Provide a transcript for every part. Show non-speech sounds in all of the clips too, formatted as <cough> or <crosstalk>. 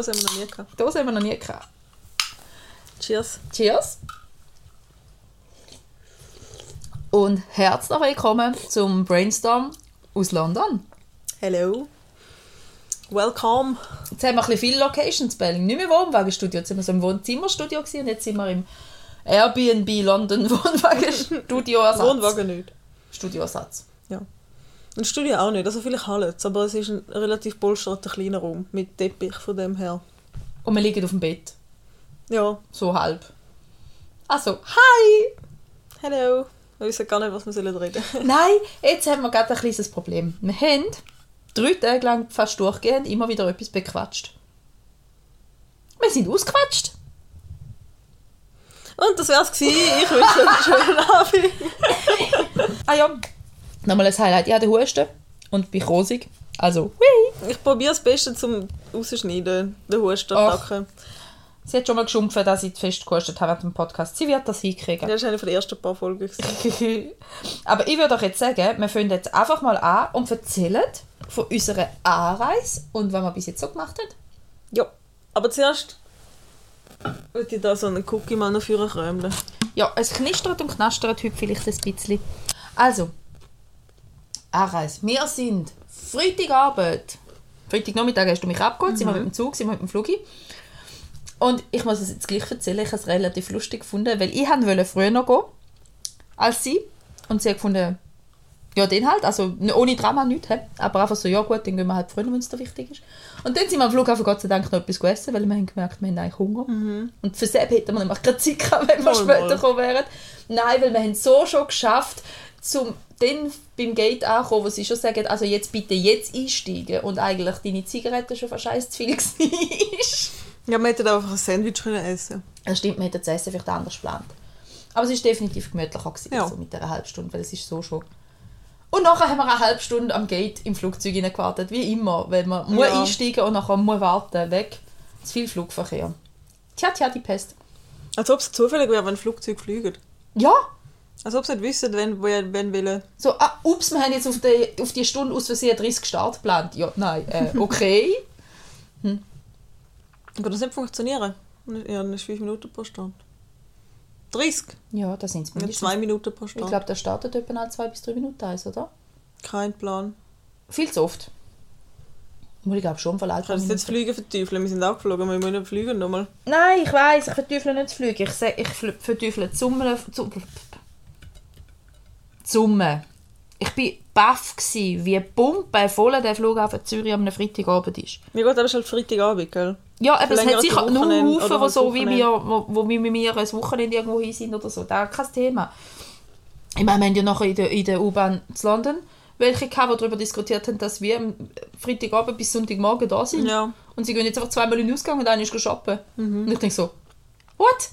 Das haben wir noch nie gehabt. Das haben wir noch nie gehabt. Cheers. Cheers! Und herzlich willkommen zum Brainstorm aus London. Hello. Welcome. Jetzt haben wir ein bisschen viel Location Spelling. Nicht mehr Wohnwagenstudio. Jetzt sind wir so im Wohnzimmerstudio gewesen und jetzt sind wir im Airbnb London <laughs> Wohnwagenstudio Ersatz. Wohnwagen nicht. Studioersatz. Ja. Ein Studio auch nicht. Also vielleicht Halletz, aber es ist ein relativ polsterter kleiner Raum mit Teppich von dem her. Und wir liegen auf dem Bett. Ja. So halb. Also, hi! Hello. Wir wissen gar nicht, was wir sollen reden. <laughs> Nein, jetzt haben wir gerade ein kleines Problem. Wir haben drei Tage lang fast durchgehend immer wieder etwas bequatscht. Wir sind ausgequatscht. Und das wär's gewesen. Ich wünsche euch einen schönen Abend. <laughs> Ah ja, nochmal ein Highlight. Ich hatte Husten und bin rosig. Also, hui. Ich probiere das Beste zum Rausschneiden, den Hustattacken. Sie hat schon mal geschumpft, dass ich fest gehustet habe während dem Podcast. Sie wird das hinkriegen. Das war eine von den ersten paar Folgen. <laughs> Aber ich würde euch jetzt sagen, wir fangen jetzt einfach mal an und erzählen von unserer Anreise und was wir bis jetzt so gemacht haben. Ja. Aber zuerst würde ich da so einen Cookie mal noch für krömeln. Ja, es knistert und knastert heute vielleicht ein bisschen. Also, Anreise. Wir sind Freitagabend. Freitagnachmittag hast du mich abgeholt, sind wir mit dem Zug, sind wir mit dem Flug. Und ich muss es jetzt gleich erzählen, ich habe es relativ lustig gefunden, weil ich wollte früher noch gehen als sie. Und sie hat gefunden, ja, den halt, also ohne Drama nichts, aber einfach so, ja gut, dann gehen wir halt früher, wenn es da wichtig ist. Und dann sind wir am Flughafen Gott sei Dank noch etwas gegessen, weil wir haben gemerkt, wir haben eigentlich Hunger. Und für Sepp hätten wir nämlich gerade Zeit gehabt, wenn wir Mal, später mal. gekommen wären. Nein, weil wir haben so schon geschafft, zum dann beim Gate ankommen, wo sie schon sagen, also jetzt bitte jetzt einsteigen und eigentlich deine Zigarette schon eins zu viel war. Ja, wir hätten einfach ein Sandwich können essen Das stimmt, wir hätten das Essen vielleicht anders geplant. Aber es war definitiv gemütlicher gewesen, Ja. so mit einer halben Stunde, weil es ist so schon... Und nachher haben wir eine halbe Stunde am Gate im Flugzeug gewartet, wie immer, weil man muss Ja. einsteigen und nachher muss warten, weg. Zu viel Flugverkehr. Tja, tja, die Pest. Als ob es zufällig wäre, wenn Flugzeuge fliegen. Ja, Als ob sie nicht wissen, wenn, wenn, wenn wollen. so, ah, ups, wir haben jetzt auf die, auf die Stunde aus Versehen 30 Start geplant. Ja, nein, äh, <laughs> okay. Kann das nicht funktionieren? Ja, dann ist 5 Minuten pro Stunde. 30? ja, da sind es Nicht mindestens. 2 Minuten pro Ich Stunde. glaube, der startet etwa nach zwei bis drei Minuten eins, oder? Kein Plan. Viel zu oft. Muss ich glaube schon verleihen. Ich kann jetzt nicht das Fliegen verteufeln. Wir sind auch geflogen, wir müssen fliegen nochmal. Nein, ich weiß, ich verteufle nicht das Fliegen. Ich, sag- ich fl- verteufle die Summe. Summe. Ich war baff, gsi, wie pumpenvoll der Flughafen Zürich am Freitagabend ist. Mir geht aber schon Freitagabend, gell? Ja, aber es hat sicher nur Haufen, halt so wie wir, wo, wo wir mit mir ein Wochenende irgendwo hin sind oder so. Das ist kein Thema. Ich meine, wir haben ja nachher in der, in der U-Bahn zu London welche gehabt, die darüber diskutiert haben, dass wir am Freitagabend bis Sonntagmorgen da sind. Ja. Und sie gehen jetzt einfach zweimal in den Ausgang und einer ist shoppen. Mhm. Und ich denke so, what?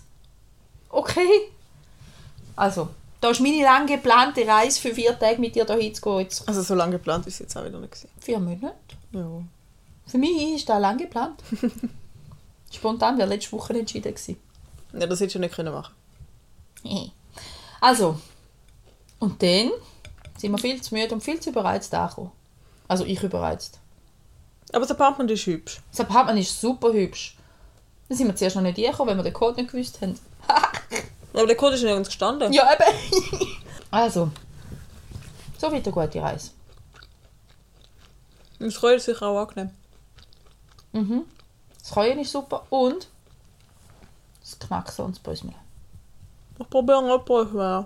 Okay. Also, da ist meine lang geplante Reise für vier Tage mit dir da hinzugehen. Also so lange geplant ist es jetzt auch wieder nicht. Gewesen. vier Monate. Ja. Für mich ist das lang geplant. <laughs> Spontan wäre letzte Woche entschieden gewesen. ja, das hättest du nicht können machen Also, und dann sind wir viel zu müde und viel zu überreizt angekommen. Also ich überreizt. Aber das Apartment ist hübsch. Das Apartment ist super hübsch. Dann sind wir zuerst noch nicht hingekommen, weil wir den Code nicht gewusst haben. <laughs> Aber der Code ist nirgends gestanden. Ja, eben. <laughs> also, so wird eine gute Reise. Und Das Kreuz ist sicher auch angenehm. Mhm. Das Käuen ist super und das Knacksen und das Brösmeln. Ich probiere noch etwas.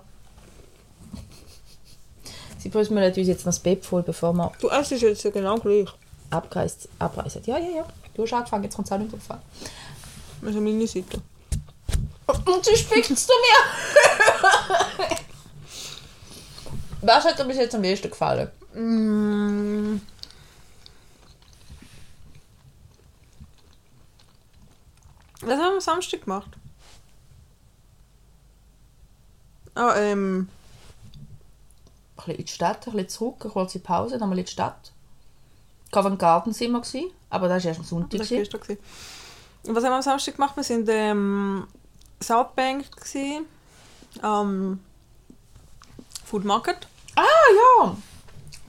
Sie brösmeln uns jetzt noch das Bett voll, bevor wir Du essst jetzt genau gleich. abreisen. Ja, ja, ja. Du hast angefangen, jetzt kommt es auch nicht drauf an. Ist meine Seite. Und sie spickst du mir! Was hat dir bis jetzt am besten gefallen? Mm. Was haben wir am Samstag gemacht? Ah, ähm. Ein bisschen in die Stadt, ein bisschen zurück, eine kurze Pause, dann mal in die Stadt. Covent Garden sind wir, gewesen, aber das war erst am Sonntag. Das war gestern. was haben wir am Samstag gemacht? Wir sind ähm, Southbank gewesen, am Food Market. Ah ja!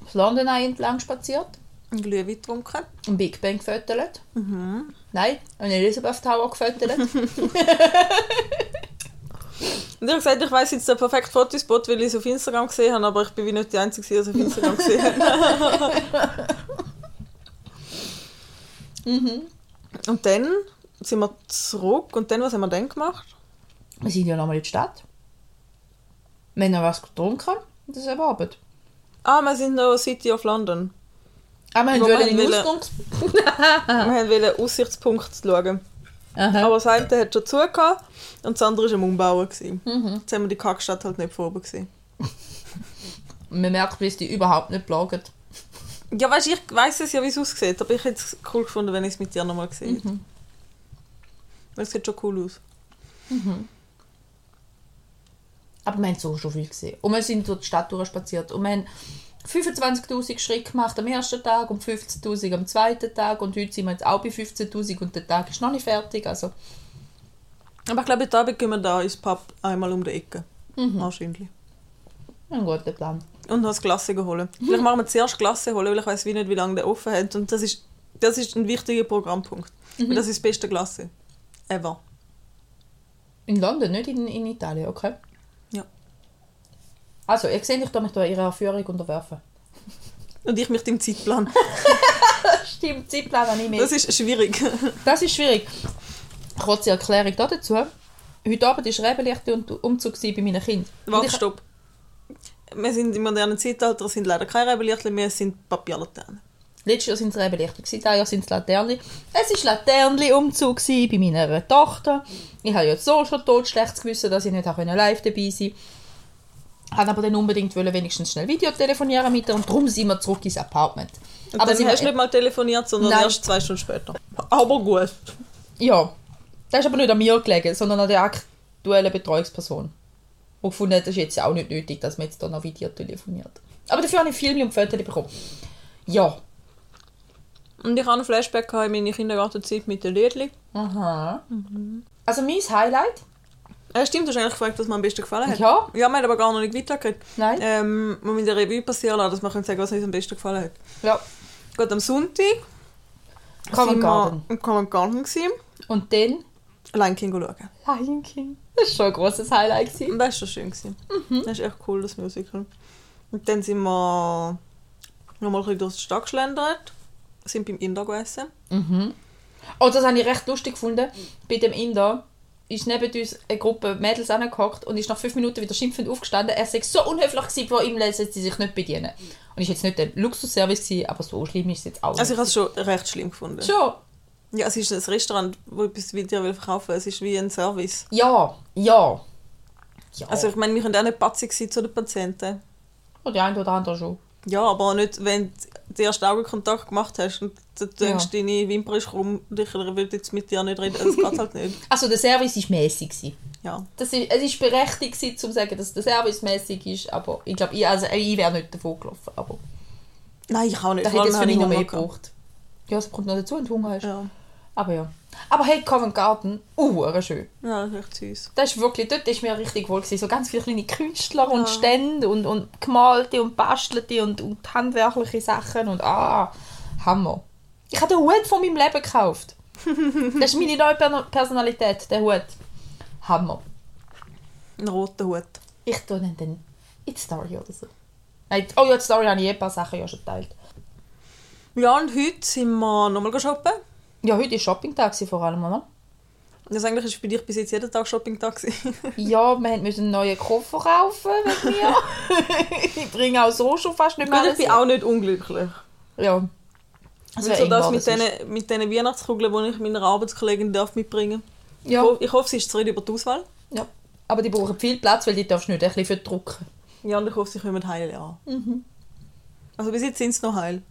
Das London Eye entlang spaziert. Ein Glühwein getrunken. Ein Big Bang gefüttert. Mhm. Nein, ein Elizabeth Tower gefüttert. <laughs> Und ich habe gesagt, ich weiss jetzt den perfekten Fotospot, weil ich es auf Instagram gesehen habe, aber ich bin wie nicht die Einzige, die es auf Instagram gesehen hat. <laughs> Und dann sind wir zurück und dann, was haben wir dann gemacht? Wir sind ja nochmal in die Stadt. Wir haben noch was getrunken und das ist eben Abend. Ah, wir sind noch City of London. Ah, wir Wo wir wollen in den wollen- Ausgangs... <laughs> Wir wollten Aussichtspunkt schauen. Aha. Aber das eine hat schon zugehört und das andere war am Umbauen. gewesen. Jetzt haben wir die Kackstadt halt nicht vorbei gesehen. <laughs> Man merkt, wie es die überhaupt nicht plagen. Ja, weißt, ich weiss es ja, wie es aussieht, aber ich hätte es cool gefunden, wenn ich es mit dir nochmal gesehen hätte. Weil es sieht schon cool aus. Aber wir haben so schon viel gesehen. Und wir sind durch die Stadt durchspaziert. Und wir haben 25'000 Schritte gemacht am ersten Tag und 15'000 am zweiten Tag. Und heute sind wir jetzt auch bei 15'000 und der Tag ist noch nicht fertig. Also, Aber ich glaube, heute Abend gehen wir da ins Pub einmal um die Ecke. Wahrscheinlich. ein guter Plan. Und noch das Klasse holen. Vielleicht machen wir zuerst Klasse holen, weil ich weiß wie nicht, wie lange der offen hat. Und das ist, das ist ein wichtiger Programmpunkt. Weil das ist das beste Klasse. Ever. In London, nicht in, in Italien, okay? Ja. Also, ihr seht, ich da mich da ihrer Führung unterwerfen. <laughs> Und ich mich im Zeitplan. <laughs> Stimmt, Zeitplan habe ich nicht. Das ist schwierig. <laughs> Das ist schwierig. Kurze Erklärung da dazu. Heute Abend war Rebelichte und Umzug bei meinen Kindern. Warte, ich- stopp. Wir sind im modernen Zeitalter, sind leider keine Rebellierchen mehr, es sind Papierlaternen. Letztes Jahr sind es Rebelichte, gewesen, dieses Jahr sind es Laternli. Es war Laternli-Umzug bei meiner Tochter. Ich habe jetzt so schon tot schlechtes Gewissen, dass ich nicht auch live dabei sein konnte. Habe aber dann unbedingt wollen, wenigstens schnell Video telefonieren mit ihr und darum sind wir zurück ins Apartment. Und aber sie hast nicht mal telefoniert, sondern Nein. erst zwei Stunden später. Aber gut. Ja, das ist aber nicht an mir gelegen, sondern an der aktuellen Betreuungsperson. Und gefunden, hat, das ist jetzt auch nicht nötig, dass man jetzt da noch Video telefoniert. Aber dafür habe ich Filme und Fotos bekommen. Ja. Und ich hatte einen Flashback in meine Kindergartenzeit mit den Liedli. Aha. Also mein Highlight? Äh, stimmt, du hast eigentlich gefragt, was mir am besten gefallen hat. Ja. Ja, wir haben aber gar noch nicht weitergeredet. Nein. Ähm, wir müssen eine Revue passieren lassen, dass wir können sagen, was uns am besten gefallen hat. Ja. Gut, am Sonntag wir Garden. im Covent Garden gewesen, Und dann Lion King schauen. Lion King. Das war schon ein grosses Highlight. Gewesen. Und das war schon schön. Gewesen. Mhm. Das ist echt cool, das Musical. Und dann sind wir noch mal ein bisschen durch die Stadt geschlendert, sind beim Inder gegessen. Oh, das habe ich recht lustig gefunden. Bei dem Inder ist neben uns eine Gruppe Mädels angehockt und ist nach fünf Minuten wieder schimpfend aufgestanden. Er sei so unhöflich gewesen, vor ihm lässt sie sich nicht bedienen. Und ist jetzt nicht der Luxusservice gewesen, aber so schlimm ist es jetzt auch Also ich habe es schon recht schlimm gefunden. Schon. Ja, es ist ein Restaurant, wo etwas bei dir will verkaufen will. Es ist wie ein Service. Ja, ja. Ja. Also ich meine, wir können auch nicht patzig sein zu den Patienten. Und die eine oder andere schon. Ja, aber nicht, wenn den ersten Augenkontakt gemacht hast und du denkst, Ja. deine Wimper ist krumm und ich will jetzt mit dir nicht reden. Das geht halt nicht. <laughs> Also der Service war mäßig. Ja. Das ist, es ist berechtigt, gewesen, zu sagen, dass der Service mäßig ist, aber ich glaube, ich, also, ich wäre nicht davon gelaufen. Aber Nein, ich auch nicht. da hätte es für mich ich noch mehr gebraucht. Ja, es kommt noch dazu, wenn du Hunger hast. Ja. Aber ja. Aber hey, Covent Garden, uh, schön. ja, das ist echt süß. Das ist wirklich, dort ist mir richtig wohl gewesen. So ganz viele kleine Künstler und Ja. Stände und, und gemalte und bastelte und, und handwerkliche Sachen und ah, Hammer. Ich habe den Hut von meinem Leben gekauft. <laughs> Das ist meine neue Per- Personalität, der Hut. Hammer. Ein roter Hut. Ich tue den dann in die Story oder so. Nein, oh ja, die Story habe ich eh ein paar Sachen ja schon geteilt. Ja, und heute sind wir nochmal shoppen. Ja, heute Shopping-Tag gewesen vor allem, oder? Das eigentlich ist für dich bis jetzt jeden Tag Shopping-Tag. gewesen. <laughs> Ja, wir mussten einen neuen Koffer kaufen mit mir. <laughs> ich bringe auch so schon fast nicht mehr Gut, ich bin auch nicht unglücklich. Ja. Also Also eng das mit ist. diesen mit diesen Weihnachtskugeln, die ich meiner Arbeitskollegin darf mitbringen darf. Ja. Ich hoffe, sie ist zufrieden über die Auswahl. ja. Aber die brauchen viel Platz, weil die darfst du nicht ein bisschen verdrucken. Ja, und ich hoffe, sie kommen heil an. Mhm. Also bis jetzt sind sie noch heil.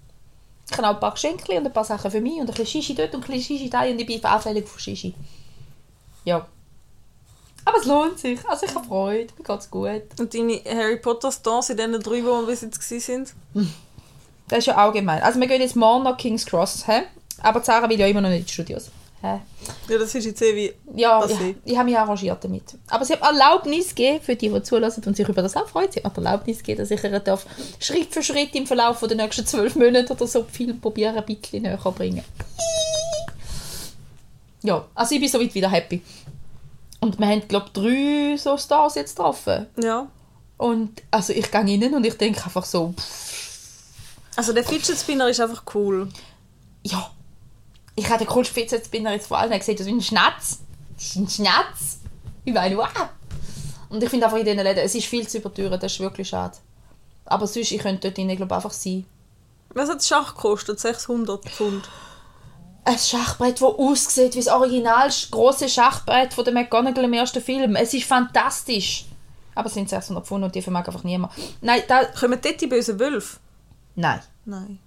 Ich habe auch ein paar Geschenke und ein paar Sachen für mich und ein bisschen Shishi dort und ein bisschen Shishi da und ich bin anfällig von Shishi. Ja. Aber es lohnt sich. Also ich habe Freude, mir geht's gut. Und deine Harry Potter Stores in diesen drei, die wir bis jetzt sind. Das ist ja allgemein. Also wir gehen jetzt morgen nach King's Cross, hä? aber Sarah will ja immer noch nicht in die Studios. Hä? Ja, das ist jetzt eh wie... Ja, ich, ich habe mich arrangiert damit. Aber sie hat Erlaubnis gegeben, für die, die zulassen und sich über das auch freuen, sie hat Erlaubnis gegeben, dass ich ihr darf Schritt für Schritt im Verlauf der nächsten zwölf Monate oder so viel probieren, ein bisschen näher bringen. Ja, also ich bin soweit wieder happy. Und wir haben, glaube ich, drei so Stars jetzt getroffen. Ja. Und also ich gehe rein und ich denke einfach so, pff, Also der Fidget Spinner ist einfach cool. ja, ich habe den coolsten Fidget-Spinner jetzt vor allem gesehen, das ist ein Schnatz. Das ist ein Schnatz. Ich meine, wow. Und ich finde einfach in diesen Läden, es ist viel zu überteuert, das ist wirklich schade. Aber sonst, ich könnte dort drinnen, glaube einfach sein. Was hat das Schach gekostet? 600 Pfund. Ein Schachbrett, das aussieht wie das original große Schachbrett von der McGonagall im ersten Film. Es ist fantastisch. Aber es sind 600 Pfund und die vermag einfach niemand. Nein, da, Kommen dort die bösen Wölfe? nein. Nein.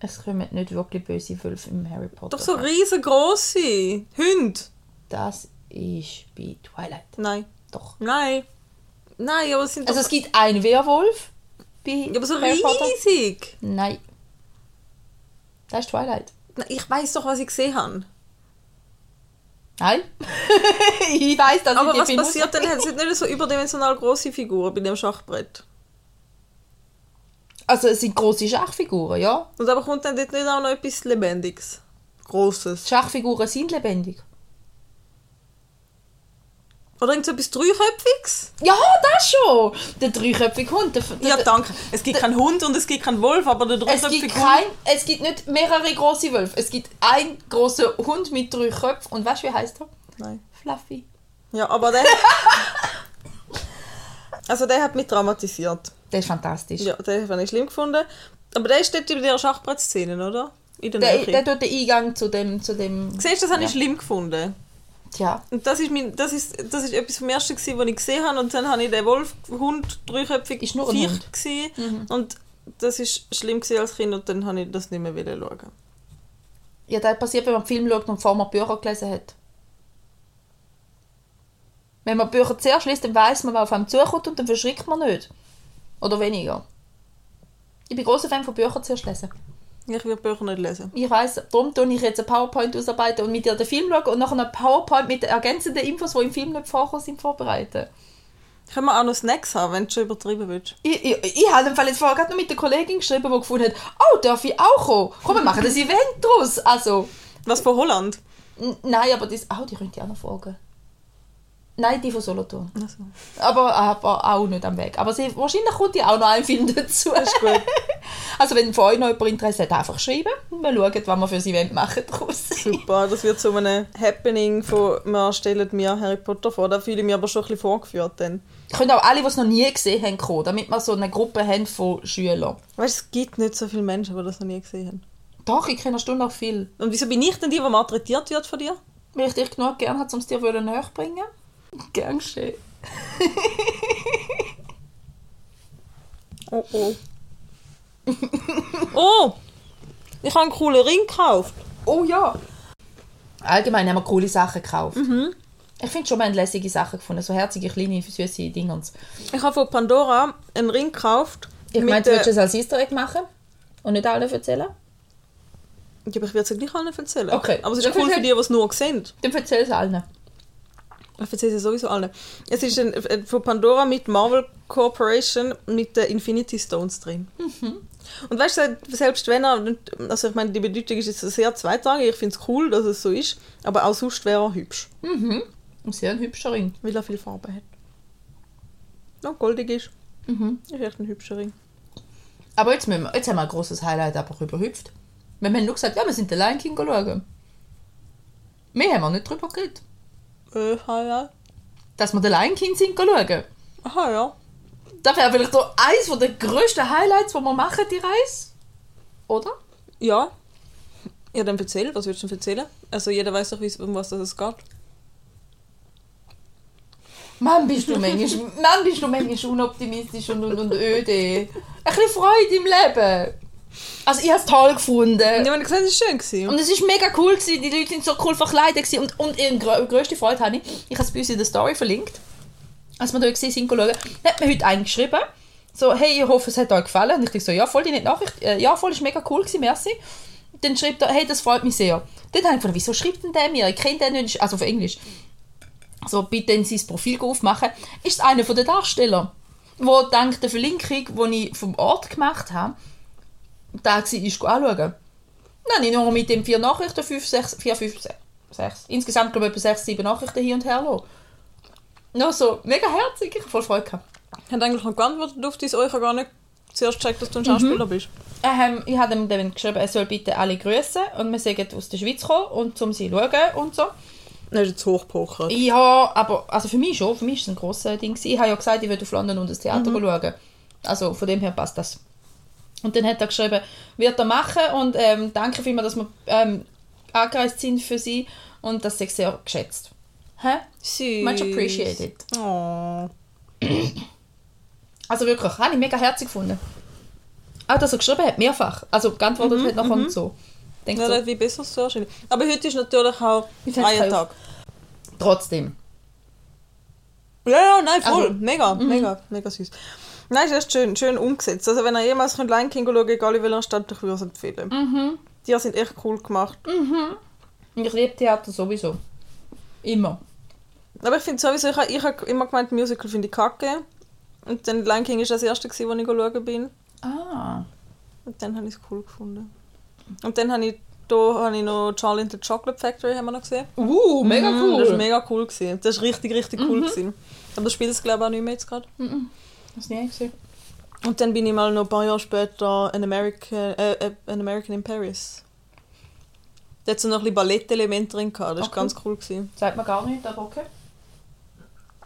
Es kommen nicht wirklich böse Wölfe im Harry Potter. Doch so riesengroße Hunde. Das ist bei Twilight. Nein. Doch. Nein. Nein, aber es sind Also doch... es gibt einen Werwolf bei Ja, aber so Harry Potter. riesig. Nein. Das ist Twilight. Nein, Ich weiß doch, was ich gesehen habe. Nein. <laughs> ich weiß, dass Aber ich die was passiert denn? Es sind nicht so überdimensional große Figuren bei dem Schachbrett. Also es sind große Schachfiguren, ja. Und aber kommt dann dort nicht auch noch etwas Lebendiges? Großes. Schachfiguren sind lebendig. Oder irgend so etwas Dreiköpfiges? Ja, das schon. Der dreiköpfige Hund. Der, der, Ja, danke. Es gibt keinen Hund und es gibt keinen Wolf, aber der es dreiköpfige gibt, Hund... kein, es gibt nicht mehrere große Wölfe. Es gibt einen großen Hund mit drei Köpfen. Und weißt du, wie heißt er? Nein. Fluffy. Ja, aber der... <laughs> also der hat mich traumatisiert. Der ist fantastisch. Ja, den habe ich schlimm gefunden. Aber der steht in der Schachbrettszene, oder? In der, Der, der tut den Eingang zu dem... Zu dem Siehst du, das habe ich Ja. schlimm gefunden. Tja. Und das ist, mein, das ist, das ist etwas vom Ersten, gewesen, was ich gesehen habe. Und dann habe ich den Wolf, Hund, dreiköpfig, Ist nur ein Viech Hund. Mhm. Und das ist schlimm gewesen als Kind und dann habe ich das nicht mehr wollen schauen. Ja, das passiert, wenn man Film schaut und vorher man Bücher gelesen hat. Wenn man Bücher zuerst liest, dann weiß man, was auf einem zukommt und dann verschrickt man nicht. Oder weniger. Ich bin großer Fan von Büchern zuerst lesen. Ich will Bücher nicht lesen. Ich weiß, darum tue ich jetzt ein PowerPoint ausarbeiten und mit dir den Film schauen und nachher ein PowerPoint mit den ergänzenden Infos, die im Film nicht vorkommen sind, vorbereiten. Können wir auch noch Snacks haben, wenn du schon übertrieben willst? Ich, ich, ich habe im Fall jetzt vorher gerade noch mit der Kollegin geschrieben, die gefunden hat, oh, darf ich auch kommen? Komm, wir machen das Event draus. Also, Was von Holland? n- nein, aber das, oh, die könnte ich auch noch fragen. Nein, die von Solothurn. Also. Aber, aber auch nicht am Weg. Aber sie, wahrscheinlich kommt ja auch noch ein Film dazu. <laughs> Also wenn von euch noch jemand Interesse hat, einfach schreiben. Wir schauen, was wir für das Event machen draus. Super, das wird so einem Happening von «Wir stellen mir Harry Potter vor». Da fühle ich mich aber schon ein bisschen vorgeführt. Dann. Können auch alle, die es noch nie gesehen haben, kommen, damit wir so eine Gruppe haben von Schülern. Weißt du, es gibt nicht so viele Menschen, die das noch nie gesehen haben. Doch, ich kenne Stunde noch viel. Und wieso bin ich denn die, die malträtiert wird von dir? Weil ich dich genug gerne habe, um es dir näher zu bringen. Gern geschehen. Oh oh. <laughs> oh! Ich habe einen coolen Ring gekauft. Oh ja. Allgemein haben wir coole Sachen gekauft. Ich finde schon, wir haben lässige Sachen gefunden. So herzige, kleine, süße Dingens. Ich habe von Pandora einen Ring gekauft. Ich meine, du der- willst es als Easter Egg machen? Und nicht allen erzählen? Ja, aber ich werde es gleich allen erzählen. Okay. Aber es ist Dann cool für die, die es nur sehen. Dann erzähl es allen. Ich erzähle es sowieso allen. Es ist ein, ein- von Pandora mit Marvel Corporation mit den Infinity Stones drin. Und weißt du, selbst wenn er, also ich meine, die Bedeutung ist jetzt sehr zweitrangig, ich finde es cool, dass es so ist, aber auch sonst wäre er hübsch, Ein sehr ein hübscher Ring. weil er viel Farbe hat. Und goldig ist. Mhm. Ist echt ein hübscher Ring. Aber jetzt, wir, jetzt haben wir ein großes Highlight aber überhüpft. Wir haben nur gesagt, ja, wir sind den Lion King schauen. Mehr haben wir nicht drüber geredet. Äh, ja. Dass wir den Lion King sind schauen. Aha, ja. Das wäre vielleicht so eines der grössten Highlights, die wir machen, die Reise. Oder? Ja. Ja, dann erzähl, was willst du denn erzählen? Also jeder weiß doch, wie es- um was das geht. Mann, bist du manchmal, <laughs> Mann, bist du manchmal unoptimistisch und, und, und öde. Ein bisschen Freude im Leben. Also ich habe es toll gefunden. Ja, wenn ich gesagt es war schön. Gewesen. Und es war mega cool, gewesen. die Leute sind so cool verkleidet. Gewesen. Und, und ihre grö grösste Freude habe ich, ich habe es bei uns in der Story verlinkt, als wir da gesehen sind, schauen, hat mir heute einen geschrieben, so, hey, ich hoffe, es hat euch gefallen. Und ich dachte so, ja, voll die nette Nachricht, äh, ja, voll, ist mega cool gewesen, merci. Dann schreibt er, hey, das freut mich sehr. Dann habe ich gefragt, wieso schreibt denn der mir? Ich kenne den nicht, also auf Englisch. So, bitte in sein Profil aufmachen. Ist einer von den Darsteller, wo dank der Verlinkung, die ich vom Ort gemacht habe, da war, ist anschauen. Dann habe ich nur mit dem vier Nachrichten, fünf, sechs, vier, fünf, sechs, sechs. Insgesamt, glaube ich, etwa sechs, sieben Nachrichten hin und her lassen. Noch so, mega herzig, ich habe voll Freude gehabt. Hat eigentlich noch geantwortet auf dein, habe gar nicht zuerst gecheckt, dass du ein Schauspieler bist. Ähm, ich habe ihm dann geschrieben, er soll bitte alle grüßen und wir sagen aus der Schweiz kommen und um sie schauen und so. Das ist jetzt hochpocher. Ja, aber also für mich schon, für mich ist es ein grosses Ding. Ich habe ja gesagt, ich würde auf London und das Theater schauen. Also von dem her passt das. Und dann hat er geschrieben, wird er machen und ähm, danke vielmals, dass wir ähm, angereist sind für sie und das ist sehr geschätzt. Hä? Süß. Much appreciated. Oh. Also wirklich, habe ich mega herzig gefunden. Auch dass er geschrieben hat, mehrfach. Also geantwortet hat nachher und so. Denk Ja, so, wie besser so wahrscheinlich. Aber heute ist natürlich auch Ich find's freier geil. Tag. trotzdem. Ja, ja, nein, voll. Also, mega, mega, mega süß. Nein, ist echt schön, schön umgesetzt. Also wenn ihr jemals könnt Lion King schauen egal in welcher Stadt, ich würde es empfehlen. Die sind echt cool gemacht. Ich liebe Theater sowieso. Immer. Aber ich finde sowieso, ich habe ich hab immer gemeint, Musical finde ich kacke. Und dann Lion King ist das erste, gewesen, wo ich schauen bin. Ah. Und dann habe ich es cool gefunden. Und dann habe ich, da habe ich noch Charlie and the Chocolate Factory haben wir noch gesehen. Uh, mega Mhm, cool. Das war mega cool. Gewesen. Das war richtig, richtig cool. Gewesen. Aber das spielt es glaube ich auch nicht mehr jetzt gerade. Hast du nie gesehen? Und dann bin ich mal noch ein paar Jahre später An American, äh, äh, An American in Paris. Da hat so noch ein bisschen Ballettelemente drin gehabt. Das war Okay. ganz cool. Gewesen. Sagt man gar nicht, aber okay.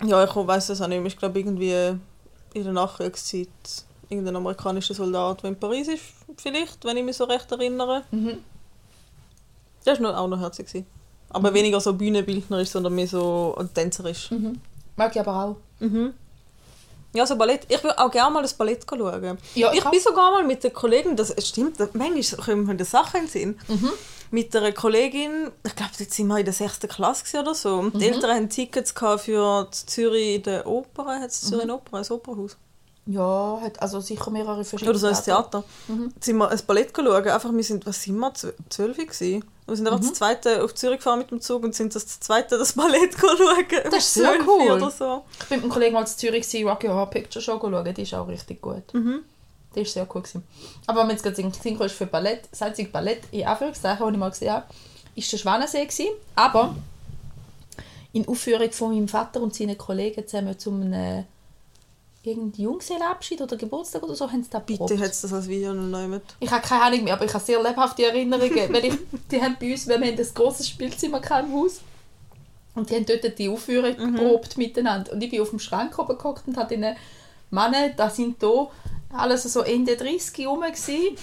Ja, ich weiß es auch nicht. Ich glaube irgendwie in der Nachkriegszeit irgendein amerikanischer Soldat, der in Paris ist, vielleicht, wenn ich mich so recht erinnere. Mhm. Das war auch noch herzig. Gewesen. Aber weniger so bühnenbildnerisch, sondern mehr so tänzerisch. Mhm. Mag ich aber auch. Mhm. Ja, so Ballett. Ich würde auch gerne mal das Ballett schauen. Ja, ich bin sogar mal mit der Kollegin, das stimmt, manchmal kommen mir die Sachen in den Sinn. Mhm. Mit einer Kollegin, ich glaube, jetzt sind wir in der 6. Klasse oder so. Und die Mhm. Eltern haben Tickets für die Zürich in der Oper, hat es Zürich eine Oper, ein Opernhaus. Ja, hat also sicher mehrere verschiedene Oder so ein Theater. Mhm. Sind wir ein Ballett schauen. Einfach, wir sind, was sind wir, Zw- zwölf gewesen. Wir sind einfach Mhm. das zweite auf Zürich gefahren mit dem Zug und sind das zweite das Ballett <laughs> schauen. Das ist sehr cool. Oder so. Ich bin mit einem Kollegen mal zu Zürich gewesen, Rocky Horror Picture Show schauen. Die ist auch richtig gut. Mhm. Die ist sehr cool gewesen. Aber wenn man jetzt gerade Synchro ist für Ballett, das einzige Ballett in Anführungszeichen, das ich mal gesehen habe, ist der Schwanensee gewesen. Aber in Aufführung von meinem Vater und seinen Kollegen zusammen zum einem irgendeinen Junggesellenabschied oder Geburtstag oder so haben sie da Bitte hat es das als Video noch nicht mit. Ich habe keine Ahnung mehr, aber ich habe sehr lebhafte Erinnerungen, <laughs> weil ich, die haben bei uns, wir haben ein grosses Spielzimmer im Haus und die haben dort die Aufführung geprobt miteinander und ich bin auf dem Schrank oben gehockt und habe ihnen Männer, da sind da alles so Ende 30 rum gewesen.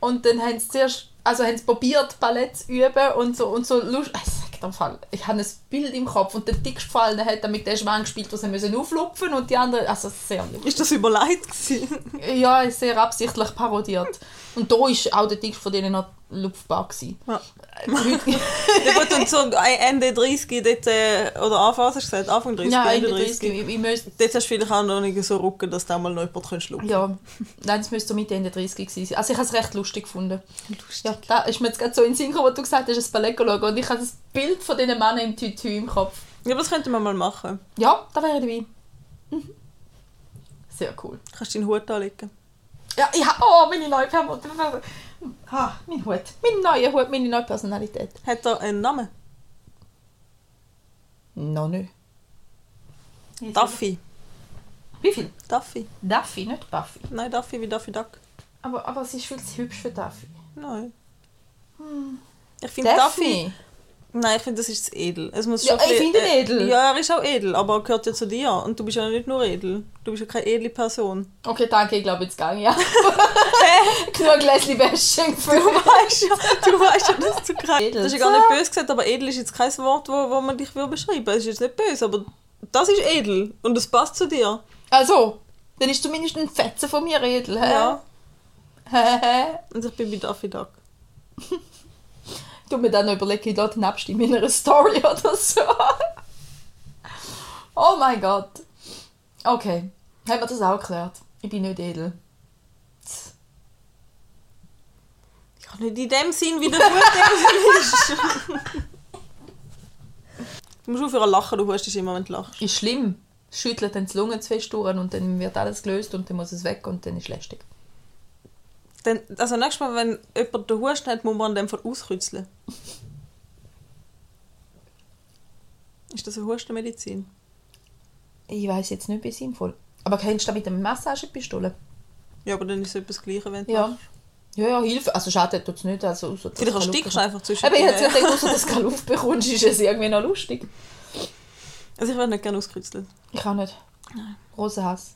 und dann haben sie zuerst, also haben sie probiert Ballett zu üben und so und so Lust, dir im Fall, ich habe ein Bild im Kopf und der dickste gefallen hat mit dem Schwan gespielt, wo sie müssen auflupfen und die anderen, also sehr lustig. Ist das überlegt gewesen? Ja, sehr absichtlich parodiert. Und da war auch der Dickste von denen noch lupfbar. gewesen. Ja. Heute, <laughs> ja gut, und so Ende 30, dort, äh, oder Anfang, hast du gesagt? Anfang 30, ja, Ende Ende 30. 30. Ich, ich müsste, Dort hast du vielleicht auch noch nicht so rucken, dass du mal noch jemand kannst schlucken ja, nein, es müsste so Mitte Ende 30 gewesen sein. Also ich habe es recht lustig gefunden. Ja, da ist mir jetzt gerade so in den Sinn gekommen, wo du gesagt hast, ein Ballett schauen. Und ich habe das Bild von diesen Männern im Tütü im Kopf. Ja, das könnte man mal machen. Ja, da wäre ich dabei. Mhm. Sehr cool. Kannst du deinen Hut anlegen. Ja, ich habe, oh, meine neue Personalität. Ah, mein Hut. Mein neuer Hut, meine neue Personalität. Hat er einen Namen? Noch nicht. Duffy. Wie viel? Duffy. Duffy, nicht Buffy. Nein, Duffy wie Duffy Duck. Aber, aber sie ist viel zu hübsch für Duffy. Nein. Ich finde Duffy... Nein, ich finde, das ist edel. Es muss Ja, schon ich finde ihn edel. Äh, ja, er ist auch edel, aber er gehört ja zu dir. Und du bist ja nicht nur edel. Du bist ja keine edle Person. Okay, danke, ich glaube, jetzt ich ja. <laughs> <laughs> Genug Leslie Bashing Du für weißt ja, du weißt ja, dass du kein... Edel. Das ist ja gar nicht böse gesagt, aber edel ist jetzt kein Wort, wo, wo man dich will beschreiben will. Es ist jetzt nicht böse, aber das ist edel. Und es passt zu dir. Also, dann ist zumindest ein Fetzen von mir edel. hä? Ja. Und ich bin bei Duffy Duck. Du mir dann noch überlegen, ich lade den abstimmen in einer Story <laughs> oder so. oh mein Gott. Okay, haben wir das auch geklärt. Ich bin nicht edel. Ich Doch nicht in dem Sinn, wie der Wut ist. du musst aufhören lachen, du hustest immer, wenn du lachst. Ist schlimm. Es schüttelt dann die Lunge zu fest durch und dann wird alles gelöst und dann muss es weg und dann ist es lästig. Dann, also nächstes Mal, wenn jemand den Husten hat, muss man dem Fall auskützeln. Ist das eine Hustenmedizin? Ich weiß jetzt nicht, wie sinnvoll. Aber kennst du das mit der Massagepistole? Ja, aber dann ist es etwas Gleiches, wenn du Ja. Ja, ja, Hilfe. Also schadet tut es nicht. Also, außer, Vielleicht erstickst du einfach zwischen Aber ich den- hätte gedacht, außer dass du keine Luft bekommst, ist es irgendwie noch lustig. Also ich werde nicht gerne auskützelt. Ich auch nicht. Großer Hass.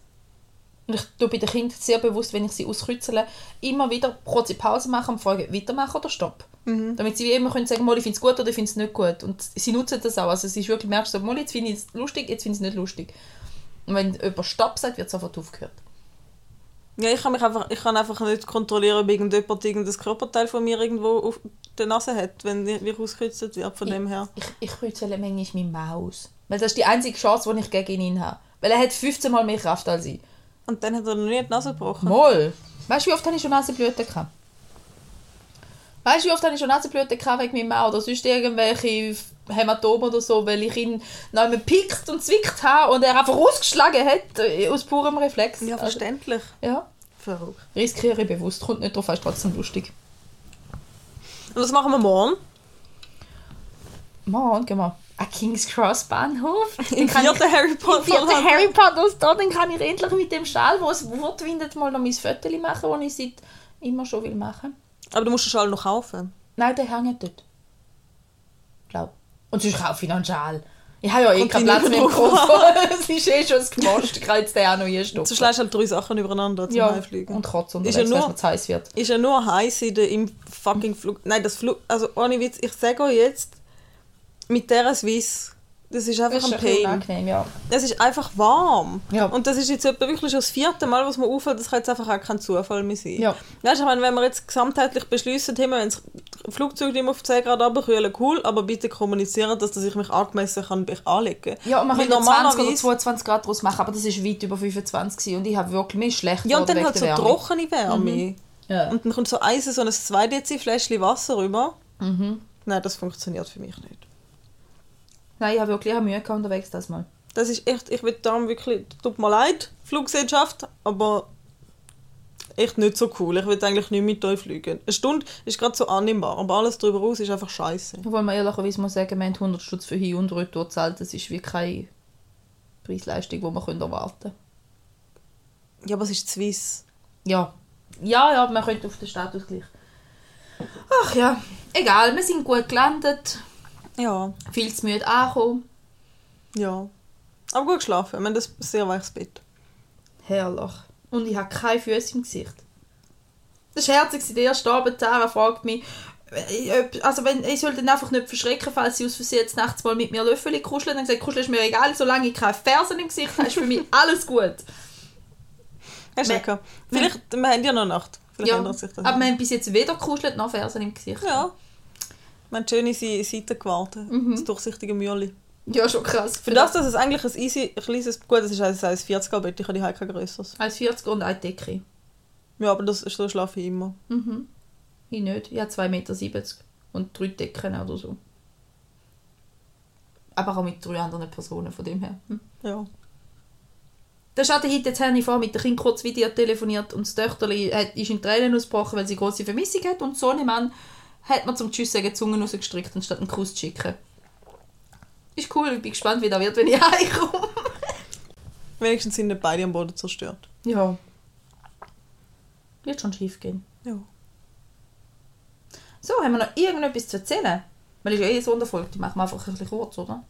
Und ich tue bei den Kindern sehr bewusst, wenn ich sie auskützele, immer wieder kurze Pause machen und fragen, weitermachen oder stopp. Damit sie wie immer können sagen, mal, ich finde es gut oder ich finde es nicht gut. Und sie nutzen das auch. Also es ist wirklich, merkst du, mal, jetzt finde ich es lustig, jetzt finde ich es nicht lustig. Und wenn jemand Stopp sagt, wird sofort aufgehört. Ja, ich kann mich einfach, ich kann einfach nicht kontrollieren, ob irgendjemand irgendein Körperteil von mir irgendwo auf der Nase hat, wenn ich ich ausgekützelt wird, von dem her. Ich, ich kützele manchmal meinen Maus. Weil das ist die einzige Chance, die ich gegen ihn habe. Weil er hat 15 Mal mehr Kraft als ich. Und dann hat er noch nie die Nase gebrochen. Moll. Weißt du, wie oft habe ich schon Nasenblüten gehabt? Weißt du, wie oft habe ich schon Nasenblüten gehabt wegen meinem Maul oder sonst irgendwelche Hämatomen oder so, weil ich ihn noch einmal gepickt und zwickt habe und er einfach ausgeschlagen hat, äh, aus purem Reflex. Ja, Also, verständlich. ja. Verrückt. Riskiere ich bewusst. Kommt nicht drauf, ist trotzdem lustig. Und was machen wir morgen? Mann, gehen wir an King's Cross Bahnhof. Im vierten Harry Im Potter. vierten Land. Harry Potter da, dann kann ich endlich mit dem Schal, wo es Wort windet, mal noch mein Foto machen, das ich seit immer schon will machen. Aber du musst den Schal noch kaufen. Nein, der hängt dort. Glaub. Und sonst kaufe ich noch einen Schal. Ich habe ja eh keinen Platz mehr im Koffer. <laughs> Es ist eh schon das Gemast. Ich kann jetzt den auch noch einstopfen. schlägst halt drei Sachen übereinander zum Ja, Heimfliegen. und Kotz Ist unterwegs, ja weil nur- es zu heiß wird. Ist ja nur heiß in im fucking Flug. Nein, das Flug. Also ohne Witz, ich sage euch jetzt, mit dieser Swiss, das ist einfach Das ist ein Pain. unangenehm, ja. Es ist einfach warm. Ja. Und das ist jetzt etwa wirklich schon das vierte Mal, was mir auffällt, das kann jetzt einfach auch kein Zufall mehr sein. Ja. Weißt ich meine, wenn wir jetzt gesamtheitlich beschließen, hey, wenn das Flugzeug nicht mehr auf 10 Grad runterkühlen, cool, aber bitte kommunizieren, dass, dass ich mich angemessen kann anlegen Ja, und man könnte 20 oder normalerweise- 22 Grad draus machen, aber das ist weit über 25 gewesen und ich habe wirklich ist schlecht Ja, und dann halt so Wärme. trockene Wärme. Ja. Und dann kommt so eins, so ein 2 Dezi Fläschchen Wasser rüber. Mhm. Nein, das funktioniert für mich nicht. Nein, ich habe wirklich Mühe gehabt unterwegs das mal. Das ist echt, ich will darum wirklich, tut mir leid, Fluggesellschaft, aber echt nicht so cool. Ich will eigentlich nicht mit euch fliegen. Eine Stunde ist gerade so annehmbar, aber alles darüber raus ist einfach scheiße. Obwohl man ehrlicherweise muss sagen, wir haben 100 Stutz für Hin- und Retour gezahlt. Das ist wie keine Preisleistung, die man erwarten können. Ja, aber es ist Swiss. Ja. Ja, ja, man könnte auf den Status gleich. Ach ja, egal, wir sind gut gelandet. Ja, Viel zu müde angekommen. ja. Aber gut geschlafen. Wir haben ein sehr weiches Bett. Herrlich. Und ich habe keine Füße im Gesicht. Das war herzig, der erste Abend. Sarah fragt mich, äh, also wenn, ich soll dann einfach nicht verschrecken, falls sie aus Versehen jetzt nachts mal mit mir Löffel kuscheln. Dann gesagt, kuscheln ist mir egal, solange ich keine Fersen im Gesicht habe, ist für mich alles gut. <laughs> Hast du? Vielleicht, wir haben ja noch Nacht. Vielleicht Ja, das. aber wir haben bis jetzt weder kuschelt noch Fersen im Gesicht. ja. Haben schöne Se- Seiten gewartet. Das durchsichtige Mürli. Ja, schon krass. Für das, dass es eigentlich ein easy, kleines, gut, es ist ein 1,40er Bett, ich habe die kein grösseres. 1,40 und eine Decke. Ja, aber das, so schlafe ich immer. Mhm. Ich nicht. Ich habe 2,70 Meter und drei Decken oder so. Aber auch mit drei anderen Personen von dem her. Hm. Ja. Der Schatten heute jetzt habe ich mit dem Kind kurz Video telefoniert und das Töchterli hat- ist in Tränen ausgebrochen, weil sie große Vermissung hat und so ein Mann hat man zum Tschüss sagen die Zunge rausgestrickt, anstatt einen Kuss zu schicken. Ist cool, ich bin gespannt, wie das wird, wenn ich <laughs> heimkomme. Wenigstens sind nicht beide am Boden zerstört. Ja. Wird schon schief gehen. Ja. So, haben wir noch irgendetwas zu erzählen? Weil es ist ja eh eine Sonderfolge, die machen wir einfach ein bisschen kurz, oder?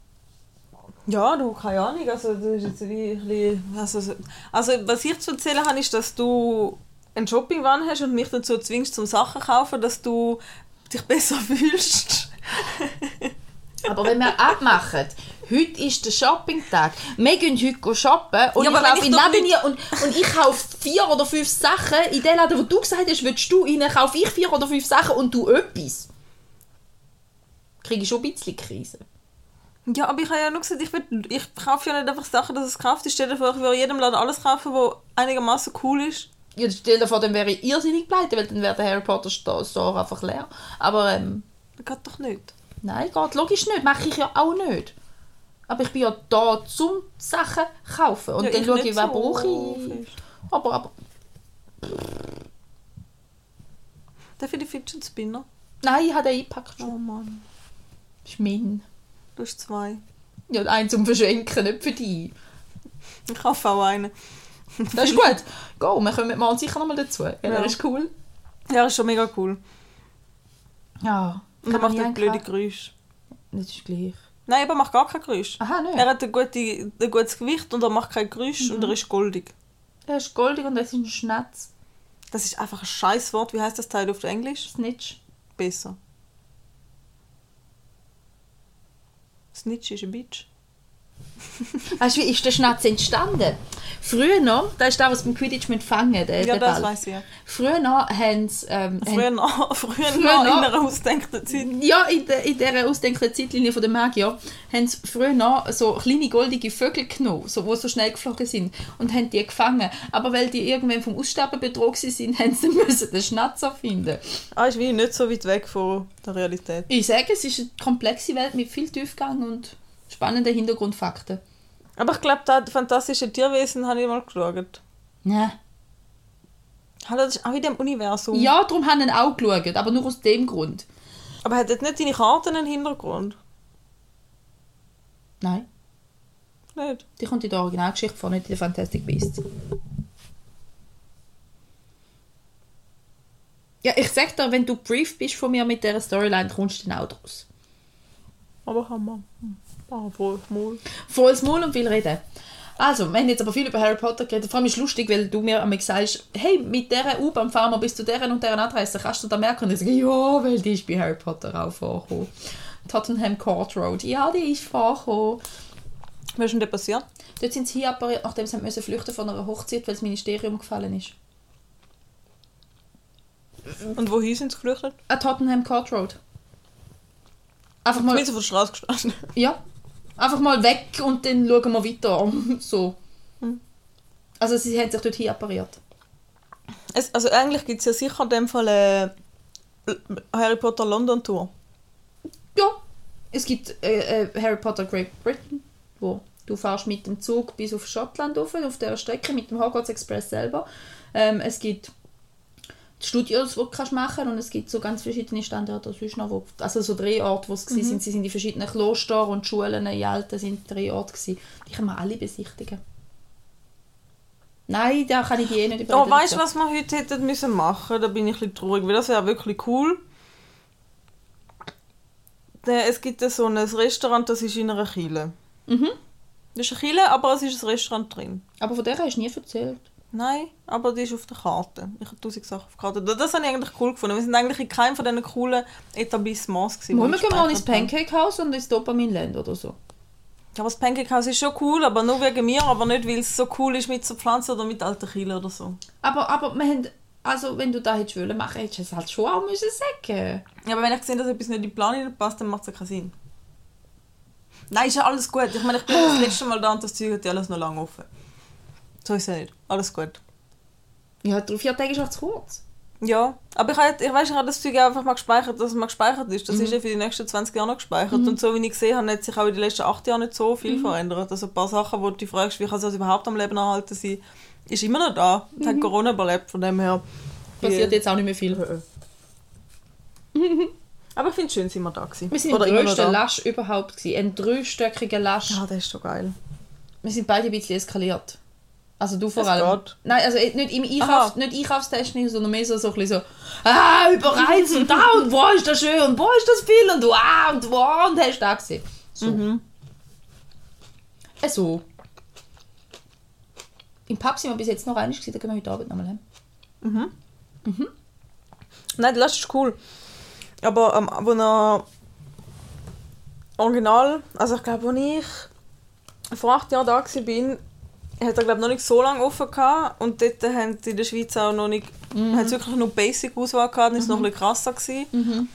Ja, du, keine Ahnung. Also, das ist jetzt wie ein bisschen, also, also, was ich zu erzählen habe, ist, dass du einen Shopping-Van hast und mich dazu zwingst, zum Sachen zu kaufen, dass du dich besser <laughs> fühlst. Aber wenn wir abmachen, heute ist der Shopping-Tag, wir gehen heute shoppen und Ja, ich laufe ich in den nicht- und, und ich kaufe vier oder fünf Sachen. In dem Laden, wo du gesagt hast, willst du rein, kaufe ich vier oder fünf Sachen und du etwas. Kriege ich schon ein bisschen Krise. Ja, aber ich habe ja nur gesagt, ich, will, ich kaufe ja nicht einfach Sachen, dass es gekauft ist. Stell dir vor, ich würde in jedem Laden alles kaufen, was einigermaßen cool ist. Ja, stell dir vor, dann wäre ich irrsinnig pleite, weil dann wäre der Harry Potter Sto- Store einfach leer. Aber ähm, geht doch nicht. nein, geht logisch nicht. Mache ich ja auch nicht. Aber ich bin ja da zum Sachen kaufen. Und Ja, dann schaue ich, was so brauche ich. Aber, aber Darf ich die Fidget Spinner? nein, ich habe den eingepackt Oh schon. Mann. Das ist mein. Du hast zwei. Ja, einen zum Verschenken, nicht für dich. Ich kaufe auch einen. <laughs> Das ist gut. Go, wir kommen mal sicher nochmal dazu. Ja, Ja. Das ist cool. Ja, das ist schon mega cool. Ja. Und er macht ein blöde? Geräusch. Das ist gleich. Nein, aber er macht gar kein Geräusch. Aha, nicht. Er hat ein, gute, ein gutes Gewicht und er macht kein Geräusch und er ist goldig. Er ist goldig und das ist ein Schnatz. Das ist einfach ein scheiß Wort. Wie heißt das Teil auf Englisch? Snitch. Besser. Snitch ist ein Bitch. <laughs> Weißt du, wie ist der Schnatz entstanden? Früher noch, da ist das, was beim Quidditch mit fangen, der, Ja, der das Ball. weiß ich. ja. Früher noch haben sie... Ähm, Früher noch, <laughs> früher noch in noch. einer ausgedenkten Zeit. Ja, in, der, in dieser ausdenklichen Zeitlinie von der Magier haben sie früher noch so kleine goldige Vögel genommen, so, die so schnell geflogen sind, und haben die gefangen. Aber weil die irgendwann vom Aussterben bedroht sind, <laughs> haben sie müssen den Schnatz erfinden. Ah, ist wie nicht so weit weg von der Realität. Ich sage, es ist eine komplexe Welt mit viel Tiefgang und spannenden Hintergrundfakten. Aber ich glaube, da fantastische Tierwesen habe ich mal geschaut. Ja. Hallo, das ist auch in dem Universum. Ja, darum haben sie auch geschaut, aber nur aus dem Grund. Aber hat jetzt nicht deine Karte einen Hintergrund? Nein, Nicht. die kommt in der Originalgeschichte vor, nicht in der Fantastic Beasts. Ja, ich sag dir, wenn du brief bist von mir mit dieser Storyline, kommst du dann auch draus. Aber Hammer. Hm. Ah, voll Maul. Volles Maul und viel reden. Also, wir haben jetzt aber viel über Harry Potter geredet. Vor allem ist es lustig, weil du mir einmal sagst, hey, mit dieser U-Bahn fahren wir bis zu deren und deren Adresse. Kannst du da merken? Und ich sage, ja, weil die ist bei Harry Potter auch vorgekommen. Tottenham Court Road. Ja, die ist vorgekommen. Was ist denn da passiert? Dort sind sie hinappariert, nachdem sie müssen flüchten von einer Hochzeit, weil das Ministerium gefallen ist. Und wohin sind sie geflüchtet? An Tottenham Court Road. Einfach mal, Sind sie von der Straße gestanden? ja, einfach mal weg und dann schauen wir weiter. so. Hm. Also sie haben sich dort hinappariert. Es, also eigentlich gibt es ja sicher in dem Fall eine Harry Potter London Tour. Ja, es gibt äh, äh, Harry Potter Great Britain, wo du fährst mit dem Zug bis auf Schottland rauf, auf der Strecke mit dem Hogwarts Express selber. Ähm, es gibt Studios, die du kannst machen und es gibt so ganz verschiedene Standorte sonst noch, wo, also so drei Orte, wo es mhm. sind. Sie sind in verschiedenen Klostern und Schulen, in Alten sind drei Orte gewesen. Die können wir alle besichtigen. Nein, da kann ich die eh nicht Oh, überreden. weißt du, was wir heute hätten müssen machen? Da bin ich ein bisschen traurig, weil das wäre wirklich cool. Der- Es gibt so ein Restaurant, das ist in einer Kille. Mhm. Das ist eine Kille, aber es ist ein Restaurant drin. Aber von der hast du nie erzählt. Nein, aber die ist auf der Karte. Ich habe tausend Sachen auf der Karte. Das habe ich eigentlich cool gefunden. Wir sind eigentlich in keinem von diesen coolen Etablissements. gewesen, wir gehen mal ins. Pancake House und ins Dopaminland oder so. Ja, aber das Pancake House ist schon cool, aber nur wegen mir, aber nicht, weil es so cool ist mit so Pflanzen oder mit alten Kielen oder so. Aber, aber wir haben, also wenn du da hättest wollen machen, hättest du es halt schon auch müssen sagen. Ja, aber wenn ich sehe, dass etwas nicht in den Plan hineinpasst, dann macht es ja keinen Sinn. Nein, ist ja alles gut. Ich meine, ich bin das <sighs> letzte Mal da und das Zeug hat ja alles noch lange offen. So ist es ja nicht. Alles gut. Ja, drei, vier Tage ist auch zu kurz. Ja, aber ich, ich weiß, ich habe das Zeug einfach mal gespeichert, dass es mal gespeichert ist. Das ist ja für die nächsten 20 Jahre noch gespeichert. Und so wie ich gesehen habe, hat sich auch in den letzten 8 Jahren nicht so viel verändert. Also ein paar Sachen, wo du dich fragst, wie kann das überhaupt am Leben erhalten sein, ist immer noch da. Und hat Corona überlebt, von dem her. Passiert jetzt auch nicht mehr viel. <laughs> Aber ich finde es schön, sind wir da gewesen. Wir sind Oder im grössten. Lasch überhaupt gewesen. Ein dreistöckiger Lasch. Ja, das ist schon geil. Wir sind beide ein bisschen eskaliert. Also du vor Es allem. geht. Nein, also nicht im Einkauf, nicht Einkaufstechnik, sondern mehr so, so ein bisschen so, ah, überreizt und da und wo ist das schön und wo ist das viel und du, ah, und wo und hast du da gesehen. So. Mhm. Äh, so. Im Pub sind wir bis jetzt noch einig gewesen, da gehen wir heute Abend nochmal hin. Nein, das ist cool. Aber ähm, wo er original, also ich glaube, als ich vor acht Jahren da war, bin, hat er glaube noch nicht so lange offen gehabt und dort haben sie in der Schweiz auch noch nicht, mhm. hat wirklich nur Basic Auswahl gehabt, dann ist noch ein bisschen krasser gewesen.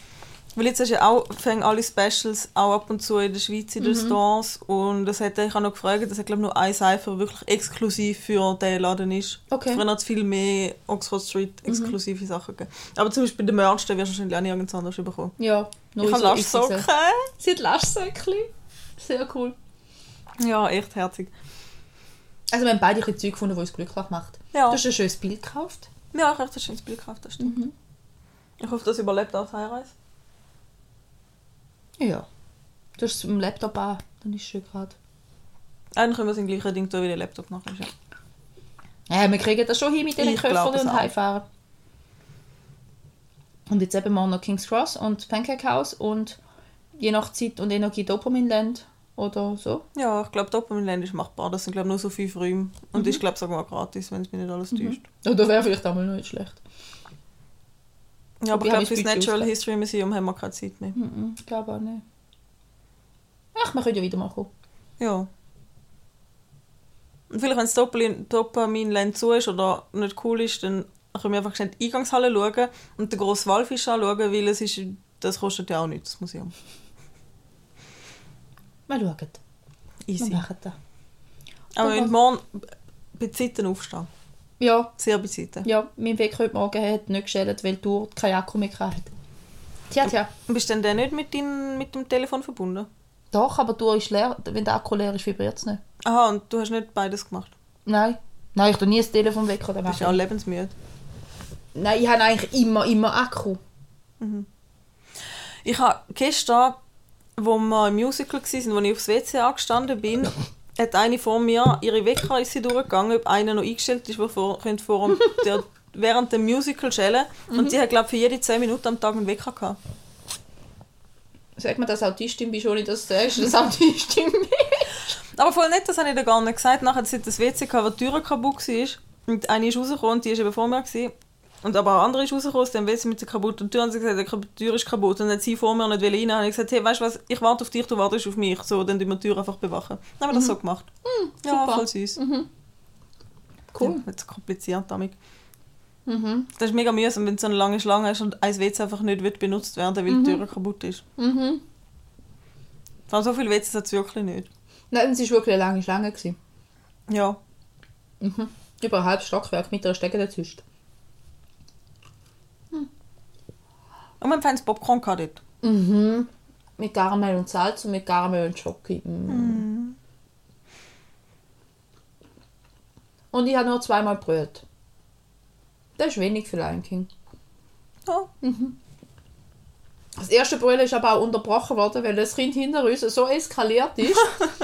Weil jetzt hast ja auch, fangen alle Specials auch ab und zu in der Schweiz in den Mhm. Stores und das hat, ich habe noch gefragt, dass glaube nur ein Cypher wirklich exklusiv für den Laden ist. Okay. Mhm. Früher hat es viel mehr Oxford Street exklusive Sachen gegeben. Aber zum Beispiel den Merch, den wirst du wahrscheinlich auch nirgends anders bekommen. Ja, nur Ich habe so Lastsocken. Easy- Sie hat Lastsäckchen. Sehr cool. Ja, echt herzig. Also wir haben beide ein Zeug gefunden, die uns glücklich macht. Ja. Du hast ein schönes Bild gekauft. Ja, ich habe ein schönes Bild gekauft, das stimmt. Mhm. Ich hoffe, das überlebt auch die Heimreise. Ja. Du hast es im Laptop an, dann ist es schön gerade. Eigentlich können wir das gleiche Ding tun, wie der Laptop nachher ist. Ja. Ja, wir kriegen das schon hin mit den es und heimfahren. Und jetzt eben morgen noch King's Cross und Pancake House und je nach Zeit und Energie Dopaminland oder so. Ja, ich glaube, Dopaminland ist machbar. Das sind, glaube nur so fünf Räume. Und Mhm. ist, glaube sogar gratis, wenn es mich nicht alles täuscht. Oder wäre vielleicht auch mal nicht schlecht. Ja, aber Wir ich glaube, fürs Natural ausgegeben. History Museum haben wir keine Zeit mehr. Mhm, ich glaube auch nicht. Ach, wir können ja wieder mal kommen. Ja. Und vielleicht, wenn das Dopamin- Dopaminland zu ist oder nicht cool ist, dann können wir einfach schnell die Eingangshalle schauen und den grossen Walfisch anschauen, weil es ist, das kostet ja auch nichts, das Museum. Wir schauen. Wir Easy. machen das. Aber wir müssen morgen bei Zeiten aufstehen. Ja, Sehr bei Zeiten. ja, mein Weg heute Morgen hat nicht geschält, weil die Uhr keinen Akku mehr hatte. Tja, tja. Bist denn der nicht mit, dein, mit dem Telefon verbunden? Doch, aber die Uhr ist leer. Wenn der Akku leer ist, vibriert es nicht. Aha, und du hast nicht beides gemacht. Nein. Nein, ich tue nie das Telefon weg. Oder Du bist ja auch lebensmüde. Nein, ich habe eigentlich immer, immer Akku. Ich habe gestern, wo wir im Musical waren, wo ich aufs WC angestanden bin, hat eine vor mir ihre Wecker ist sie durchgegangen, ob einer noch eingestellt ist, der vor, könnte vor dem, der, während dem Musical schellen. Und sie hat, glaube für jede 10 Minuten am Tag einen Wecker gehabt. Sag mir, dass Autistin bist, ohne dass du sagst, dass Autistin bist. Aber voll nett, das habe ich dir gar nicht gesagt. Nachher hat sie das WC gehabt, wo die Tür kaputt war. Und eine ist rausgekommen und die ist eben vor mir. Gewesen. Und aber auch andere ist rausgekommen aus dem WC mit der kaputten Tür. Und sie gesagt, die Tür ist kaputt. Und dann hat sie vor mir nicht rein. Und habe ich gesagt, hey, weißt du was, ich warte auf dich, du wartest auf mich. So, dann tun wir die Tür einfach bewachen. Dann haben wir das so gemacht. ja, super. voll süß. Cool. Ja, nicht so kompliziert damit. Mhm. Das ist mega mühsam, wenn du so eine lange Schlange hast und ein WC einfach nicht wird benutzt werden weil die Tür kaputt ist. Mhm. Vor allem so viele WCs hat es wirklich nicht. Nein, es war wirklich eine lange Schlange. Gewesen. Ja. Mhm. Über ein halbes Stockwerk mit einer Stege dazwischen. Und haben feines Popcorn gehabt. Mhm. Mit Karamell und Salz und mit Karamell und Schoki. Mhm. Und ich habe nur zweimal brüht. Das ist wenig für Lion King. Ja. Das erste Brüllen ist aber auch unterbrochen worden, weil das Kind hinter uns so eskaliert ist,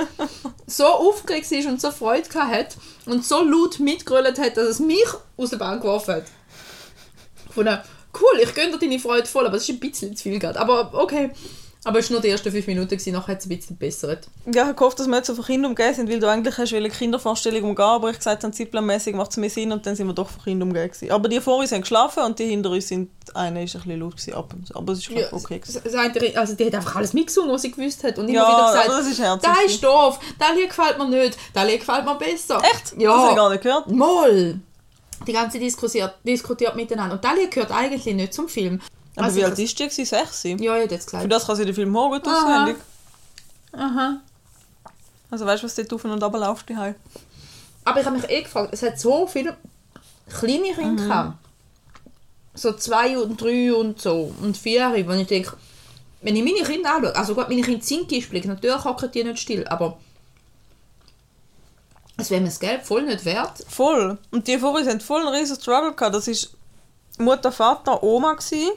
<laughs> so aufgeregt ist und so Freude gehabt hat und so laut mitgerüllt hat, dass es mich aus der Bahn geworfen hat. Von der, cool, ich gönne dir deine Freude voll, aber es ist ein bisschen zu viel gerade. Aber okay. Aber es war nur die ersten fünf Minuten, gewesen, nachher hat es ein bisschen gebessert. Ja, ich habe gehofft, dass wir jetzt so von Kindern umgeben sind, weil du eigentlich hast eine Kindervorstellung umgehen, aber ich gesagt habe, zeitplanmäßig macht es mehr Sinn und dann sind wir doch von umgeben gewesen. Aber die vor uns haben geschlafen und die hinter uns sind, eine ist ein bisschen laut gewesen, ab und aber es ist ich, okay gewesen. also die hat einfach alles mitgesungen, was sie gewusst hat. Und immer Ja, wieder aber gesagt, das ist herzig. da ist doof, das Lied gefällt mir nicht, das Lied gefällt mir besser. Echt? Ja. Das habe ich gar nicht gehört. Moll! Die ganze diskutiert, diskutiert miteinander. Und das Lied gehört eigentlich nicht zum Film. Aber Also wie alt ist die? gewesen? Sechs? Ja, hätte jetzt Für gesagt. das kann sie den Film auch gut auswendig. Aha. Also weißt du, was dort auf und ab läuft? Die? Aber ich habe mich eh gefragt, es hat so viele kleine Mhm. Kinder gehabt. So zwei und drei und so. Und vier, wo ich denke, wenn ich meine Kinder anschaue, also gut, meine Kinder sind gespielt, natürlich hocken die nicht still, aber es wäre mir das Geld voll nicht wert. Voll. Und die vor uns haben voll einen riesen Struggle gehabt. Das war Mutter, Vater, Oma gewesen.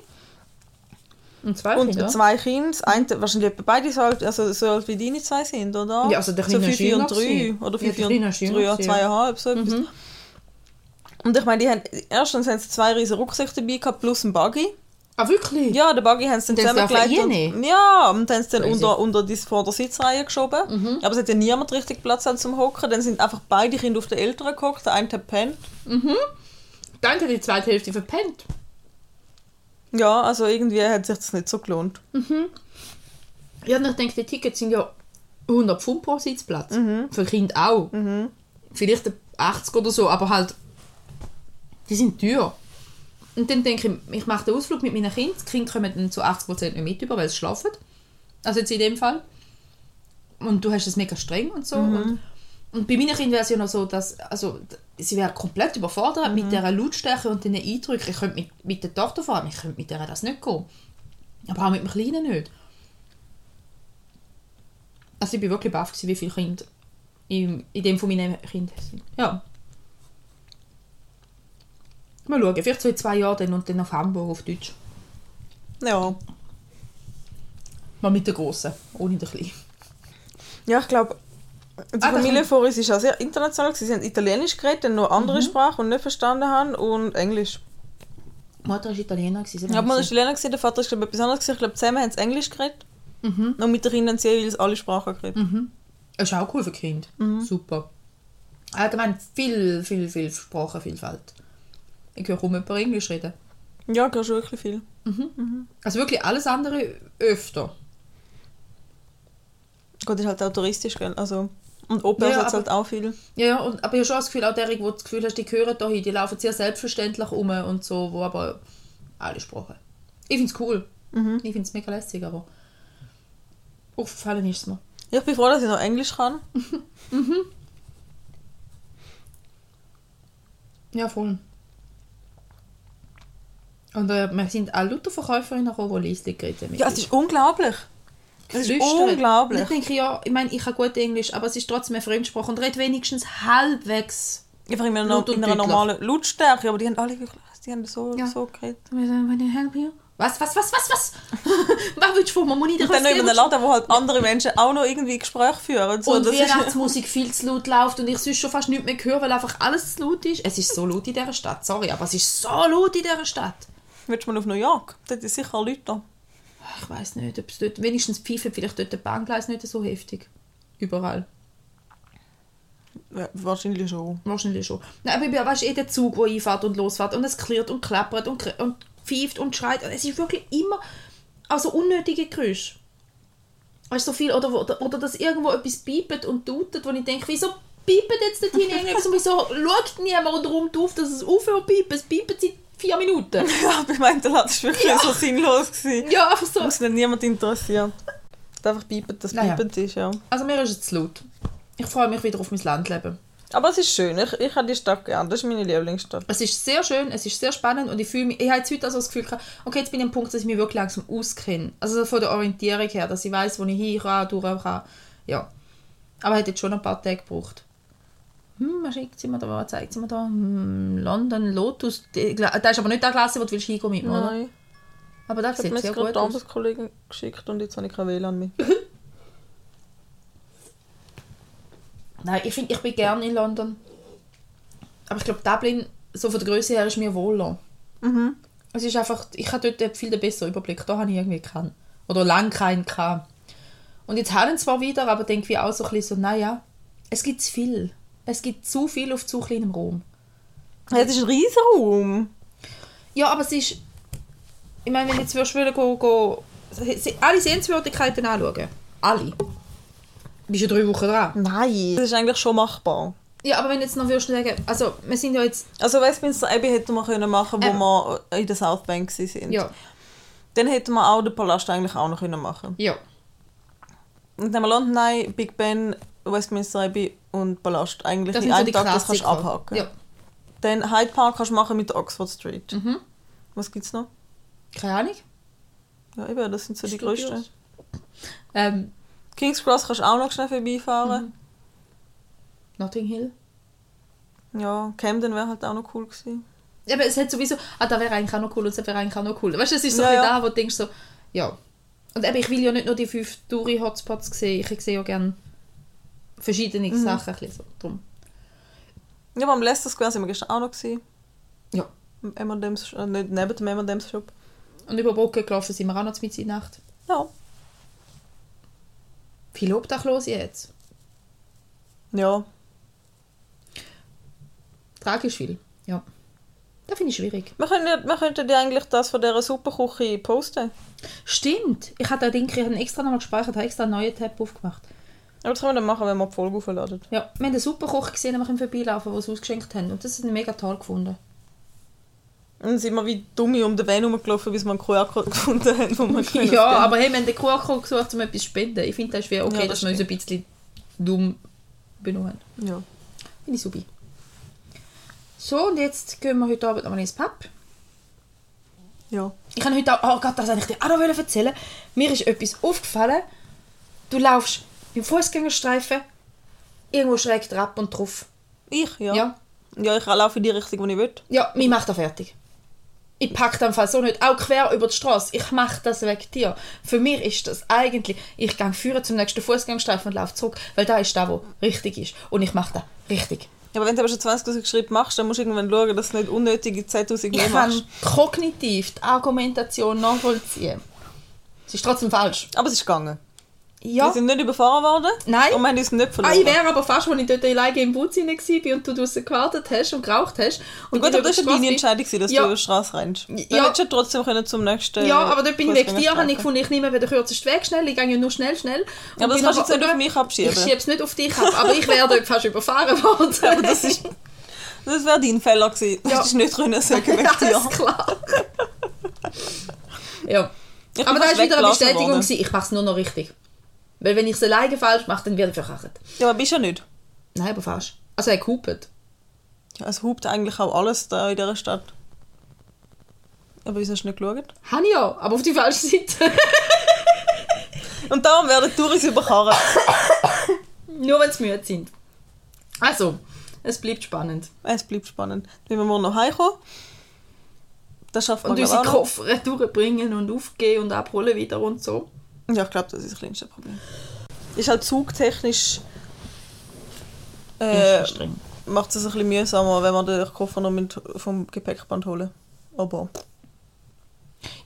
Und zwei und Kinder. zwei Kinder. Das Eine, wahrscheinlich beide so alt, also so alt wie deine zwei sind, oder? Ja, also der so Kleine ist fünf und jünger drei. Oder Ja, fünf und Kleine ist jünger drei, ja, Mhm. zweieinhalb, so etwas. Und ich meine, die haben, erstens haben sie zwei riesen Rucksäcke dabei gehabt, plus einen Buggy. Ah, wirklich? Ja, den Buggy haben sie dann zusammengelegt. reinnehmen? Und, ja, und dann haben sie dann Crazy. Mhm. unter, unter die Vordersitzreihe geschoben. Aber es hat ja niemand richtig Platz gehabt zum Hocken. Dann sind einfach beide Kinder auf den Eltern gehockt. Der eine hat pennt. Dann hat die zweite Hälfte verpennt. Ja, also irgendwie hat sich das nicht so gelohnt. Ja, und ich denke, die Tickets sind ja 100 Pfund pro Sitzplatz. Mhm. Für Kinder auch. Vielleicht 80 oder so, aber halt, die sind teuer. Und dann denke ich, ich mache den Ausflug mit meinen Kindern. Die Kinder kommen dann zu 80% nicht mit über, weil sie schlafen. Also jetzt in dem Fall. Und du hast es mega streng und so. Und, und bei meinen Kindern wäre es ja noch so, dass also, sie wäre komplett überfordert mit dieser Lautstärke und den Eindrücken. Ich könnte mit, mit der Tochter fahren, ich könnte mit der das nicht gehen. Aber auch mit dem Kleinen nicht. Also ich war wirklich baff, wie viele Kinder in, in dem von meinen Kindern sind. Ja. Mal schauen, vielleicht so in zwei Jahren dann und dann auf Hamburg auf Deutsch. Ja. Mal mit der Grossen, ohne den Kleinen. Ja, ich glaube, die Ah, Familie vor uns ist auch sehr international. Sie haben Italienisch geredet, dann noch Mhm. andere Sprachen und nicht verstanden haben und Englisch. Die Mutter war Italiener. Ja, war man ist Italiener, der Vater ich, etwas anderes. Ich glaube, zusammen haben sie Englisch geredet. Mhm. Und mit den Kindern haben sie jeweils alle Sprachen geredet. Das ist auch cool für Kinder. Super. Allgemein viel, viel, viel Sprachenvielfalt. Ich höre kaum jemanden Englisch reden. Ja, gar schon wirklich viel. Also wirklich alles andere öfter. Gut, ist halt auch touristisch, gell? Also, und Oper Ja, hat halt auch viel. Ja, und, aber ich habe schon das Gefühl, auch derige, wo du das Gefühl hast, die gehören da hin, die laufen sehr selbstverständlich um und so, wo aber alle Sprachen. Ich finde es cool. Ich finde es mega lässig, aber aufgefallen ist es mir. Ja, ich bin froh, dass ich noch Englisch kann. <laughs> <laughs> Ja, voll. Und äh, wir sind auch lauter Verkäuferinnen gekommen, die Liesli geredet haben. mit Ja, es ist unglaublich. Es ist unglaublich. Ich denke, ja, ich meine, ich habe gut Englisch, aber es ist trotzdem eine Fremdsprache und red wenigstens halbwegs. Einfach in einer, und in einer normalen Lautstärke, aber die haben alle wirklich, die haben so, Ja. so geredet. When I help you? Was, was, was, was, was? <laughs> was willst du von mir? Muss ich dir Und dann noch in einem Laden, wo halt andere Menschen auch noch irgendwie Gespräche führen. So, und das ist, <laughs> Weihnachtsmusik viel zu laut läuft und ich sonst schon fast nichts mehr höre, weil einfach alles zu laut ist. Es ist so laut in dieser Stadt, sorry, aber es ist so laut in dieser Stadt. Willst du mal auf New York? Dort ist sicher Leute da. Ich weiß nicht, ob es dort, wenigstens pfeifen vielleicht dort der Bahngleis nicht so heftig. Überall. Ja, wahrscheinlich schon. Wahrscheinlich schon. Nein, aber weißt du, jeder Zug, der einfahrt und losfährt und es klirrt und klappert und, und pfeift und schreit. Es ist wirklich immer also unnötige Geräusche. Weißt du, so viel, oder, oder, oder dass irgendwo etwas piepet und tutet, wo ich denke, wieso piepet jetzt dort hin und wieso schaut niemand und räumt auf, dass es aufhört piepen? Es piepet seit vier Minuten. <laughs> Ja, bei meinem war es wirklich so sinnlos. Gewesen. Ja, einfach so. Muss nicht niemand interessieren. Das einfach piepet, dass Naja. piepend ist, ja. Also mir ist es zu laut. Ich freue mich wieder auf mein Landleben. Aber es ist schön. Ich, ich habe die Stadt gern. Das ist meine Lieblingsstadt. Es ist sehr schön, es ist sehr spannend und ich fühle mich, ich habe jetzt heute also das Gefühl gehabt, okay, jetzt bin ich am Punkt, dass ich mich wirklich langsam auskenne. Also von der Orientierung her, dass ich weiß, wo ich hin kann, durch kann. Ja. Aber hat jetzt schon ein paar Tage gebraucht. Hm, was schickt sie mir da, was zeigt sie mir da? Hm, London, Lotus. Da ist aber nicht der Klasse, wo du willst hingehen mit mir, oder? Nein. Aber das Ich habe sieht mir sehr jetzt gerade gut die aus. Arbeitskollegen geschickt und jetzt habe ich kein WLAN mehr. <laughs> Nein, ich finde, ich bin gerne in London. Aber ich glaube, Dublin, so von der Größe her, ist mir wohler. Mhm. Es ist einfach, ich habe dort viel den besseren Überblick. Da habe ich irgendwie keinen. Oder lange keinen gehabt. Und jetzt haben zwar wieder, aber denke ich auch so ein bisschen so, naja, es gibt viel. Es gibt zu viel auf zu kleinem Raum. Ja, das ist ein riesen Raum. Ja, aber es ist, ich meine, wenn jetzt würdest du go, go, alle Sehenswürdigkeiten anschauen. Alle. Du bist ja drei Wochen dran. Nein. Das ist eigentlich schon machbar. Ja, aber wenn jetzt noch würdest sagen, also wir sind ja jetzt, Also Westminster Abbey hätte man können machen, wo Ähm. wir in der South Bank sind. ja, Dann hätte man auch den Palast eigentlich auch noch können machen. ja. Und dann haben wir London Eye, Big Ben, Westminster Abbey und Palast. Eigentlich Das in so einem die Tag, das kannst du abhaken. Ja. Dann Hyde Park kannst du machen mit der Oxford Street. Mhm. Was gibt's noch? Keine Ahnung. Ja, eben, das sind so die Studios. größten. Ähm, King's Cross kannst du auch noch schnell vorbeifahren. Notting Hill. Ja, Camden wäre halt auch noch cool gewesen. Aber es hat sowieso, ah, da wäre eigentlich auch noch cool und das wäre eigentlich auch noch cool. Weißt du, es ist so Ja, ja. da, wo du denkst so, ja. Und eben, ich will ja nicht nur die fünf Touri-Hotspots sehen, ich sehe ja gerne verschiedene Mhm. Sachen. Ein so. Drum. Ja, aber am Leicester Square sind wir gestern auch noch gewesen. Ja. Im M&M's, äh, nicht neben dem M&M's Shop. Und über Brücke gelaufen sind wir auch noch mit in der Nacht. Ja. Viele Obdachlose jetzt. Ja. Tragisch viel. Ja. Das finde ich schwierig. Wir, können ja, wir könnten ja eigentlich das von dieser Superküche posten. Stimmt. Ich habe da Ding, ich habe extra nochmal gespeichert, habe extra einen neuen Tab aufgemacht. Aber das können wir dann machen, wenn wir die Folge aufladen. Ja, wir haben einen Superkoch gesehen, den wir vorbeilaufen, den sie ausgeschenkt haben. Und das ist mega toll gefunden. Und dann sind wir wie dumme um den Van rumgelaufen, bis wir einen QR-Code <laughs> gefunden haben, wo wir können Ja, aber hey, wir haben den QR-Code gesucht, um etwas zu spenden. Ich finde, das ist wie okay, Ja, dass das wir uns ein bisschen dumm benommen haben. Ja. Finde ich super. So, und jetzt gehen wir heute Abend nochmal ins Pub. Ja. Ich kann heute auch, oh Gott, das wollte ich dir auch noch erzählen. Mir ist etwas aufgefallen. Du laufst im Fußgängerstreifen irgendwo schräg drauf und drauf. Ich, ja. Ja. Ja, ich laufe in die Richtung, wo ich will. Ja, mich macht das fertig. Ich packe den Fall so nicht, auch quer über die Straße. Ich mache das wegen dir. Für mich ist das eigentlich, ich gehe führen zum nächsten Fußgängerstreifen und laufe zurück, weil da ist da, wo richtig ist. Und ich mache das richtig. Ja, aber wenn du aber schon 20'000 Schritte machst, dann musst du irgendwann schauen, dass du nicht unnötige 10'000 mehr Ich kann machst. kognitiv die Argumentation nachvollziehen. Es ist trotzdem falsch. Aber es ist gegangen. Ja. Wir sind nicht überfahren worden. Nein. Und wir haben uns nicht Ah, verloren. ich wäre aber fast, als ich dort alleine im Bus rein war und du draußen gewartet hast und geraucht hast. Und Gut, aber das war deine Entscheidung, dass Ja. du über die Straße rennst. Du Ja. hättest ja trotzdem können zum nächsten. Ja, aber dort bin ich weg dir, habe ich gefunden, ich nehme den kürzesten Weg schnell, ich gehe ja nur schnell, schnell. Und Aber das kannst du jetzt nicht auf mich abschieben. Ich schiebe es nicht auf dich ab, aber ich wäre dort fast überfahren worden. <laughs> Aber das ist... Das wäre dein Fehler gewesen. Du Ja. hättest nicht können sagen wegen <laughs> ja, dir. ist klar. <laughs> ja. Ich Aber das fast war wieder eine Bestätigung, gewesen, ich mache es nur noch richtig. Weil wenn ich es alleine falsch mache, dann werde ich verkackt. Ja, aber bist ja nicht. Nein, aber fast. Also er gehupet. Ja, es hupt eigentlich auch alles da in dieser Stadt. Aber wieso hast du nicht geschaut? Habe ich ja, aber auf die falsche Seite. <laughs> Und darum werden die Touris überkarrt. nur wenn sie müde sind. Also, es bleibt spannend. Es bleibt spannend. Wenn wir morgen noch heimkommen, das schafft man Und unsere. Koffer durchbringen und aufgehen und abholen wieder und so. Ja, ich glaube, das ist das kleinste Problem. Ist halt zugtechnisch äh, macht es ein bisschen mühsamer, wenn man den Koffer noch mit vom Gepäckband holen. Aber,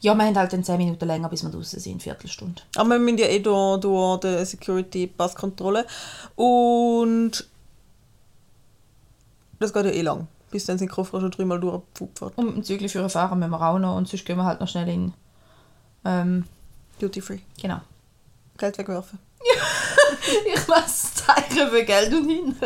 Ja, wir haben halt dann 10 Minuten länger, bis wir draußen sind, Viertelstunde. aber wir müssen ja eh durch, durch die Security-Passkontrolle. Und das geht ja eh lang. Bis dann sind die Koffer schon dreimal durchgepfupft. Und dem Zügel für fahren müssen wir auch noch und sonst gehen wir halt noch schnell in... Ähm, Duty free. genau. Geld wegwerfen. <laughs> Ich lasse Zeichen für Geld und hin. <laughs>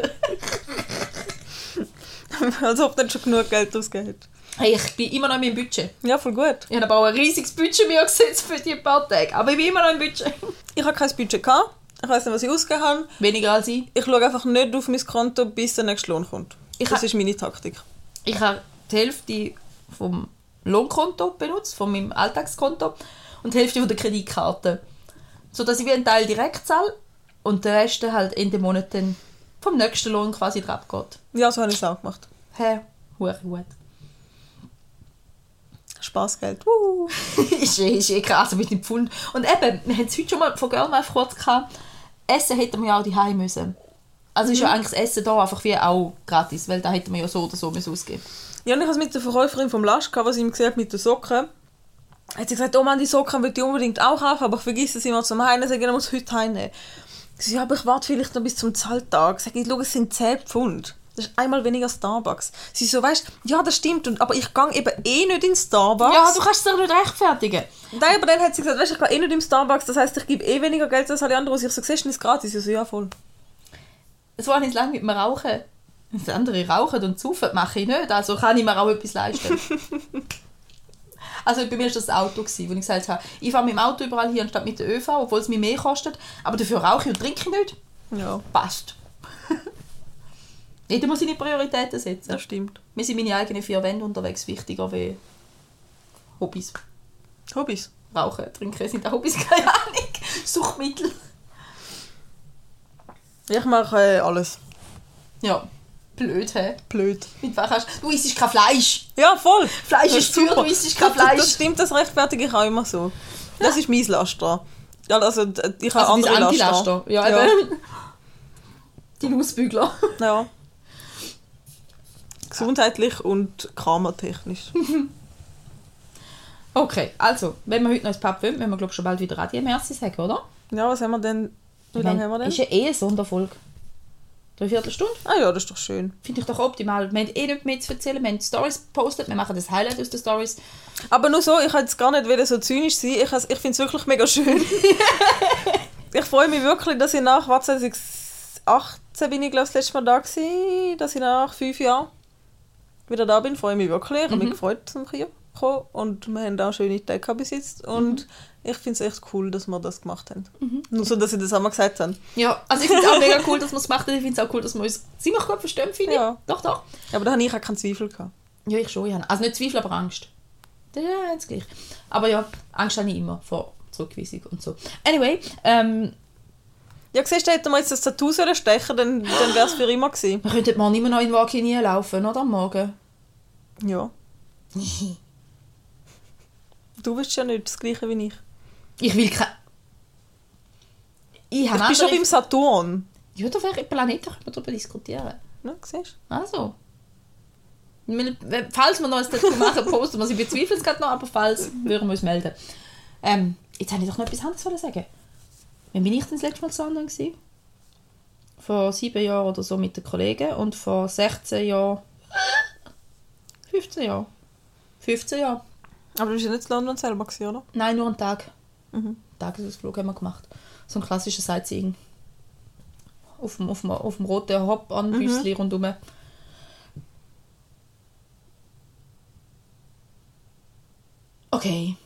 Als ob nicht schon genug Geld ausgegeben hast. Hey, ich bin immer noch in meinem Budget. Ja, voll gut. Ich habe aber auch ein riesiges Budget mir gesetzt für die paar Tage. Aber ich bin immer noch im Budget. Ich habe kein Budget gehabt. Ich weiß nicht, was ich ausgegeben habe. Weniger als ich. Ich schaue einfach nicht auf mein Konto, bis der nächste Lohn kommt. Ich das ist meine Taktik. Ich habe die Hälfte vom Lohnkonto benutzt, von meinem Alltagskonto, und die Hälfte von der Kreditkarte. So dass ich wie einen Teil direkt zahle und der Rest halt Ende Monat dann vom nächsten Lohn quasi drauf geht. Ja, so habe ich es auch gemacht. Hä? Hure gut. Spaßgeld. Uh. <laughs> ist, eh, ist eh krass mit dem Pfund. Und eben, wir haben es heute schon mal von Girlmouth kurz gehabt, Essen hätten wir ja auch die müssen. Also ist ja eigentlich das Essen da einfach wie auch gratis, weil da hätten wir ja so oder so müssen ausgeben Ja, und ich habe es mit der Verkäuferin vom Lasch gehabt, was sie ihm gesagt hat mit den Socken. Hat sie gesagt, oh Mann, die Socken will ich unbedingt auch kaufen, aber ich vergesse sie immer zum Heimnehmen, sage ich, muss heute heimnehmen. Ich so, ja, aber ich warte vielleicht noch bis zum Zahltag. Sag ich, schau, es sind 10 Pfund. Das ist einmal weniger Starbucks. Sie so, weißt ja, das stimmt, und, aber ich gehe eben eh nicht in Starbucks. Ja, du kannst es doch nicht rechtfertigen. Nein, aber dann hat sie gesagt, weißt du, ich gehe eh nicht im Starbucks, das heisst, ich gebe eh weniger Geld als alle anderen. Und ich so, siehst du, ist gratis. Ich so, ja, voll. So habe ich es lange mit dem Rauchen. Das andere rauchen und saufen mache ich nicht, also kann ich mir auch etwas leisten. <laughs> also bei mir war das Auto, gewesen, wo ich gesagt habe, ich fahre mit dem Auto überall hier anstatt mit der ÖV, obwohl es mir mehr kostet, aber dafür rauche ich und trinke ich nicht. Ja, Passt. <laughs> Jeder muss seine Prioritäten setzen. das stimmt. Mir sind meine eigenen vier Wände unterwegs wichtiger wie Hobbys. Hobbys. Rauchen, trinken sind auch Hobbys, <laughs> keine Ahnung. Suchtmittel. Ich mache äh, alles. Ja, blöd, hä? Blöd. Mit was hast du? isst kein Fleisch. Ja, voll. Fleisch Das ist teuer, super. du isst kein Fleisch. das stimmt, das rechtfertige ich auch immer so. Das ist mein Laster. Ja, also ich habe Also andere Antilaster. Laster. Ja, ja. eben. Die Ausbügler. ja. Gesundheitlich und karmatechnisch. <laughs> Okay, also, wenn wir heute noch ins Pub wollen, müssen wir glaube schon bald wieder Adieu Merci sagen, oder? Ja, was haben wir denn? Wie lange haben wir denn? Ist ja eh eine Sonderfolge. Dreiviertel Stunde? Ah ja, das ist doch schön. Finde ich doch optimal. Wir haben eh nicht mehr zu erzählen. Wir haben Stories gepostet. Wir machen das Highlight aus den Stories. Aber nur so, ich wollte jetzt gar nicht wieder so zynisch sein. Ich, has- ich finde es wirklich mega schön. <laughs> ich freue mich wirklich, dass ich nach, was 2018 bin ich glaube das letzte Mal da gewesen, dass ich nach fünf Jahren wieder da bin, freue ich mich wirklich. Ich habe Mhm. mich gefreut, zum hier zu kommen. Und wir haben auch schöne Tage jetzt. Und Mhm. ich finde es echt cool, dass wir das gemacht haben. Nur so, dass sie das auch mal gesagt haben. Ja, also ich finde es auch <laughs> mega cool, dass wir es gemacht haben. Ich finde es auch cool, dass wir uns ziemlich gut verstehen, finde ich. Ja. Doch, doch. Aber da habe ich auch keinen Zweifel gehabt. Ja, ich schon, ja. Also nicht Zweifel, aber Angst. Ja, jetzt gleich. Aber ja, Angst habe ich immer vor Zurückweisung und so. Anyway, ähm, Ja, siehst du, hätten wir jetzt das Tattoo stechen dann, dann wäre es für immer gewesen. <gasps> wir könnten mal nicht mehr noch in Wakini laufen, oder? Am Morgen. Ja. <laughs> Du bist ja nicht das Gleiche wie ich. Ich will kein... Ich Ich bin schon beim Saturn. Ja, da wäre Planeten, können wir darüber diskutieren. Ne, siehst Also. Ich meine, wenn- Falls wir noch ein Tattoo machen, <laughs> posten wir es. Ich bezweifle es gerade noch, aber falls, würden wir uns melden. Ähm, jetzt habe ich doch noch etwas anderes sagen. Wann bin ich denn das letzte Mal zu London gewesen? Vor sieben Jahren oder so mit den Kollegen und vor 16 Jahren... <laughs> 15 Jahren. 15 Jahren. Aber du bist ja nicht in London selber, gewesen, oder? Nein, nur einen Tag. Mhm. Tagesausflug haben wir gemacht. So ein klassisches Sightseeing. Auf dem, auf dem, auf dem roten Hop an Mhm. Büssli rundherum. Okay.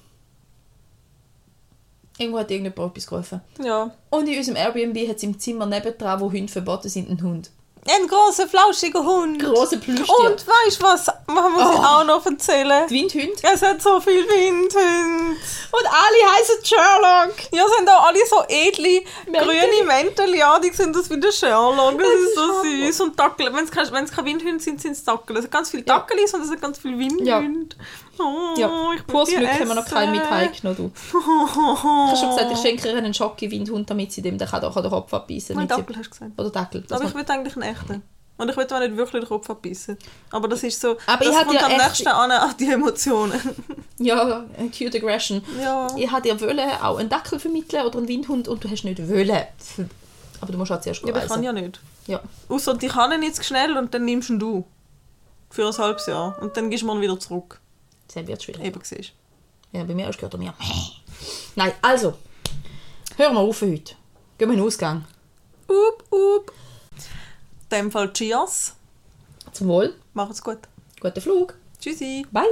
Irgendwo hat irgendjemand etwas gerufen. Ja. Und in unserem Airbnb hat es im Zimmer nebendran, wo Hunde verboten sind, einen Hund. Ein großer, flauschiger Hund. Große Plüschtier. Und weißt du was? Man muss Oh. auch noch erzählen. Die Windhunde. Es hat so viel Windhunde. Und alle heißen Sherlock. Ja, sind auch alle so edle, Mäntel. grüne Mäntel. Ja, die sind das wie der Sherlock. Das ist so süß. Und Dackel. Wenn es keine, Windhunde sind, sind es Dackel. Es sind ganz viele Ja. Dackelis und es sind ganz viele Windhunde. Oh, Ja, ich pures Glück haben wir noch keinen mit essen. heimgenommen, du. <laughs> Ich habe schon gesagt, ich schenke ihr einen Schocki-Windhund, damit sie dem den Kopf abbeißen Nein, kann. Dackel hast du gesagt. Oder Dackel. Aber ich will eigentlich einen echten. Und ich will auch nicht wirklich den Kopf abbissen. Aber das ist so, Aber das ich kommt ja am nächsten an, an die Emotionen. <laughs> Ja, cute aggression. ja. Ich hatte ja wollen auch einen Dackel vermitteln oder einen Windhund und du hast nicht wollen. Aber du musst auch zuerst Ja, aber ich kann ja nicht. Ja. Außer die kann ihn jetzt schnell und dann nimmst ihn du. Für ein halbes Jahr. Und dann gehst du ihn wieder zurück. Das wird schwierig. Eben siehst Ja, bei mir hast du gehört er mir. Nein, also. Hören wir auf für heute. Gehen wir in den Ausgang. Up, up. In dem Fall Cheers. Zum Wohl. Macht's gut. Guten Flug. Tschüssi. Bye.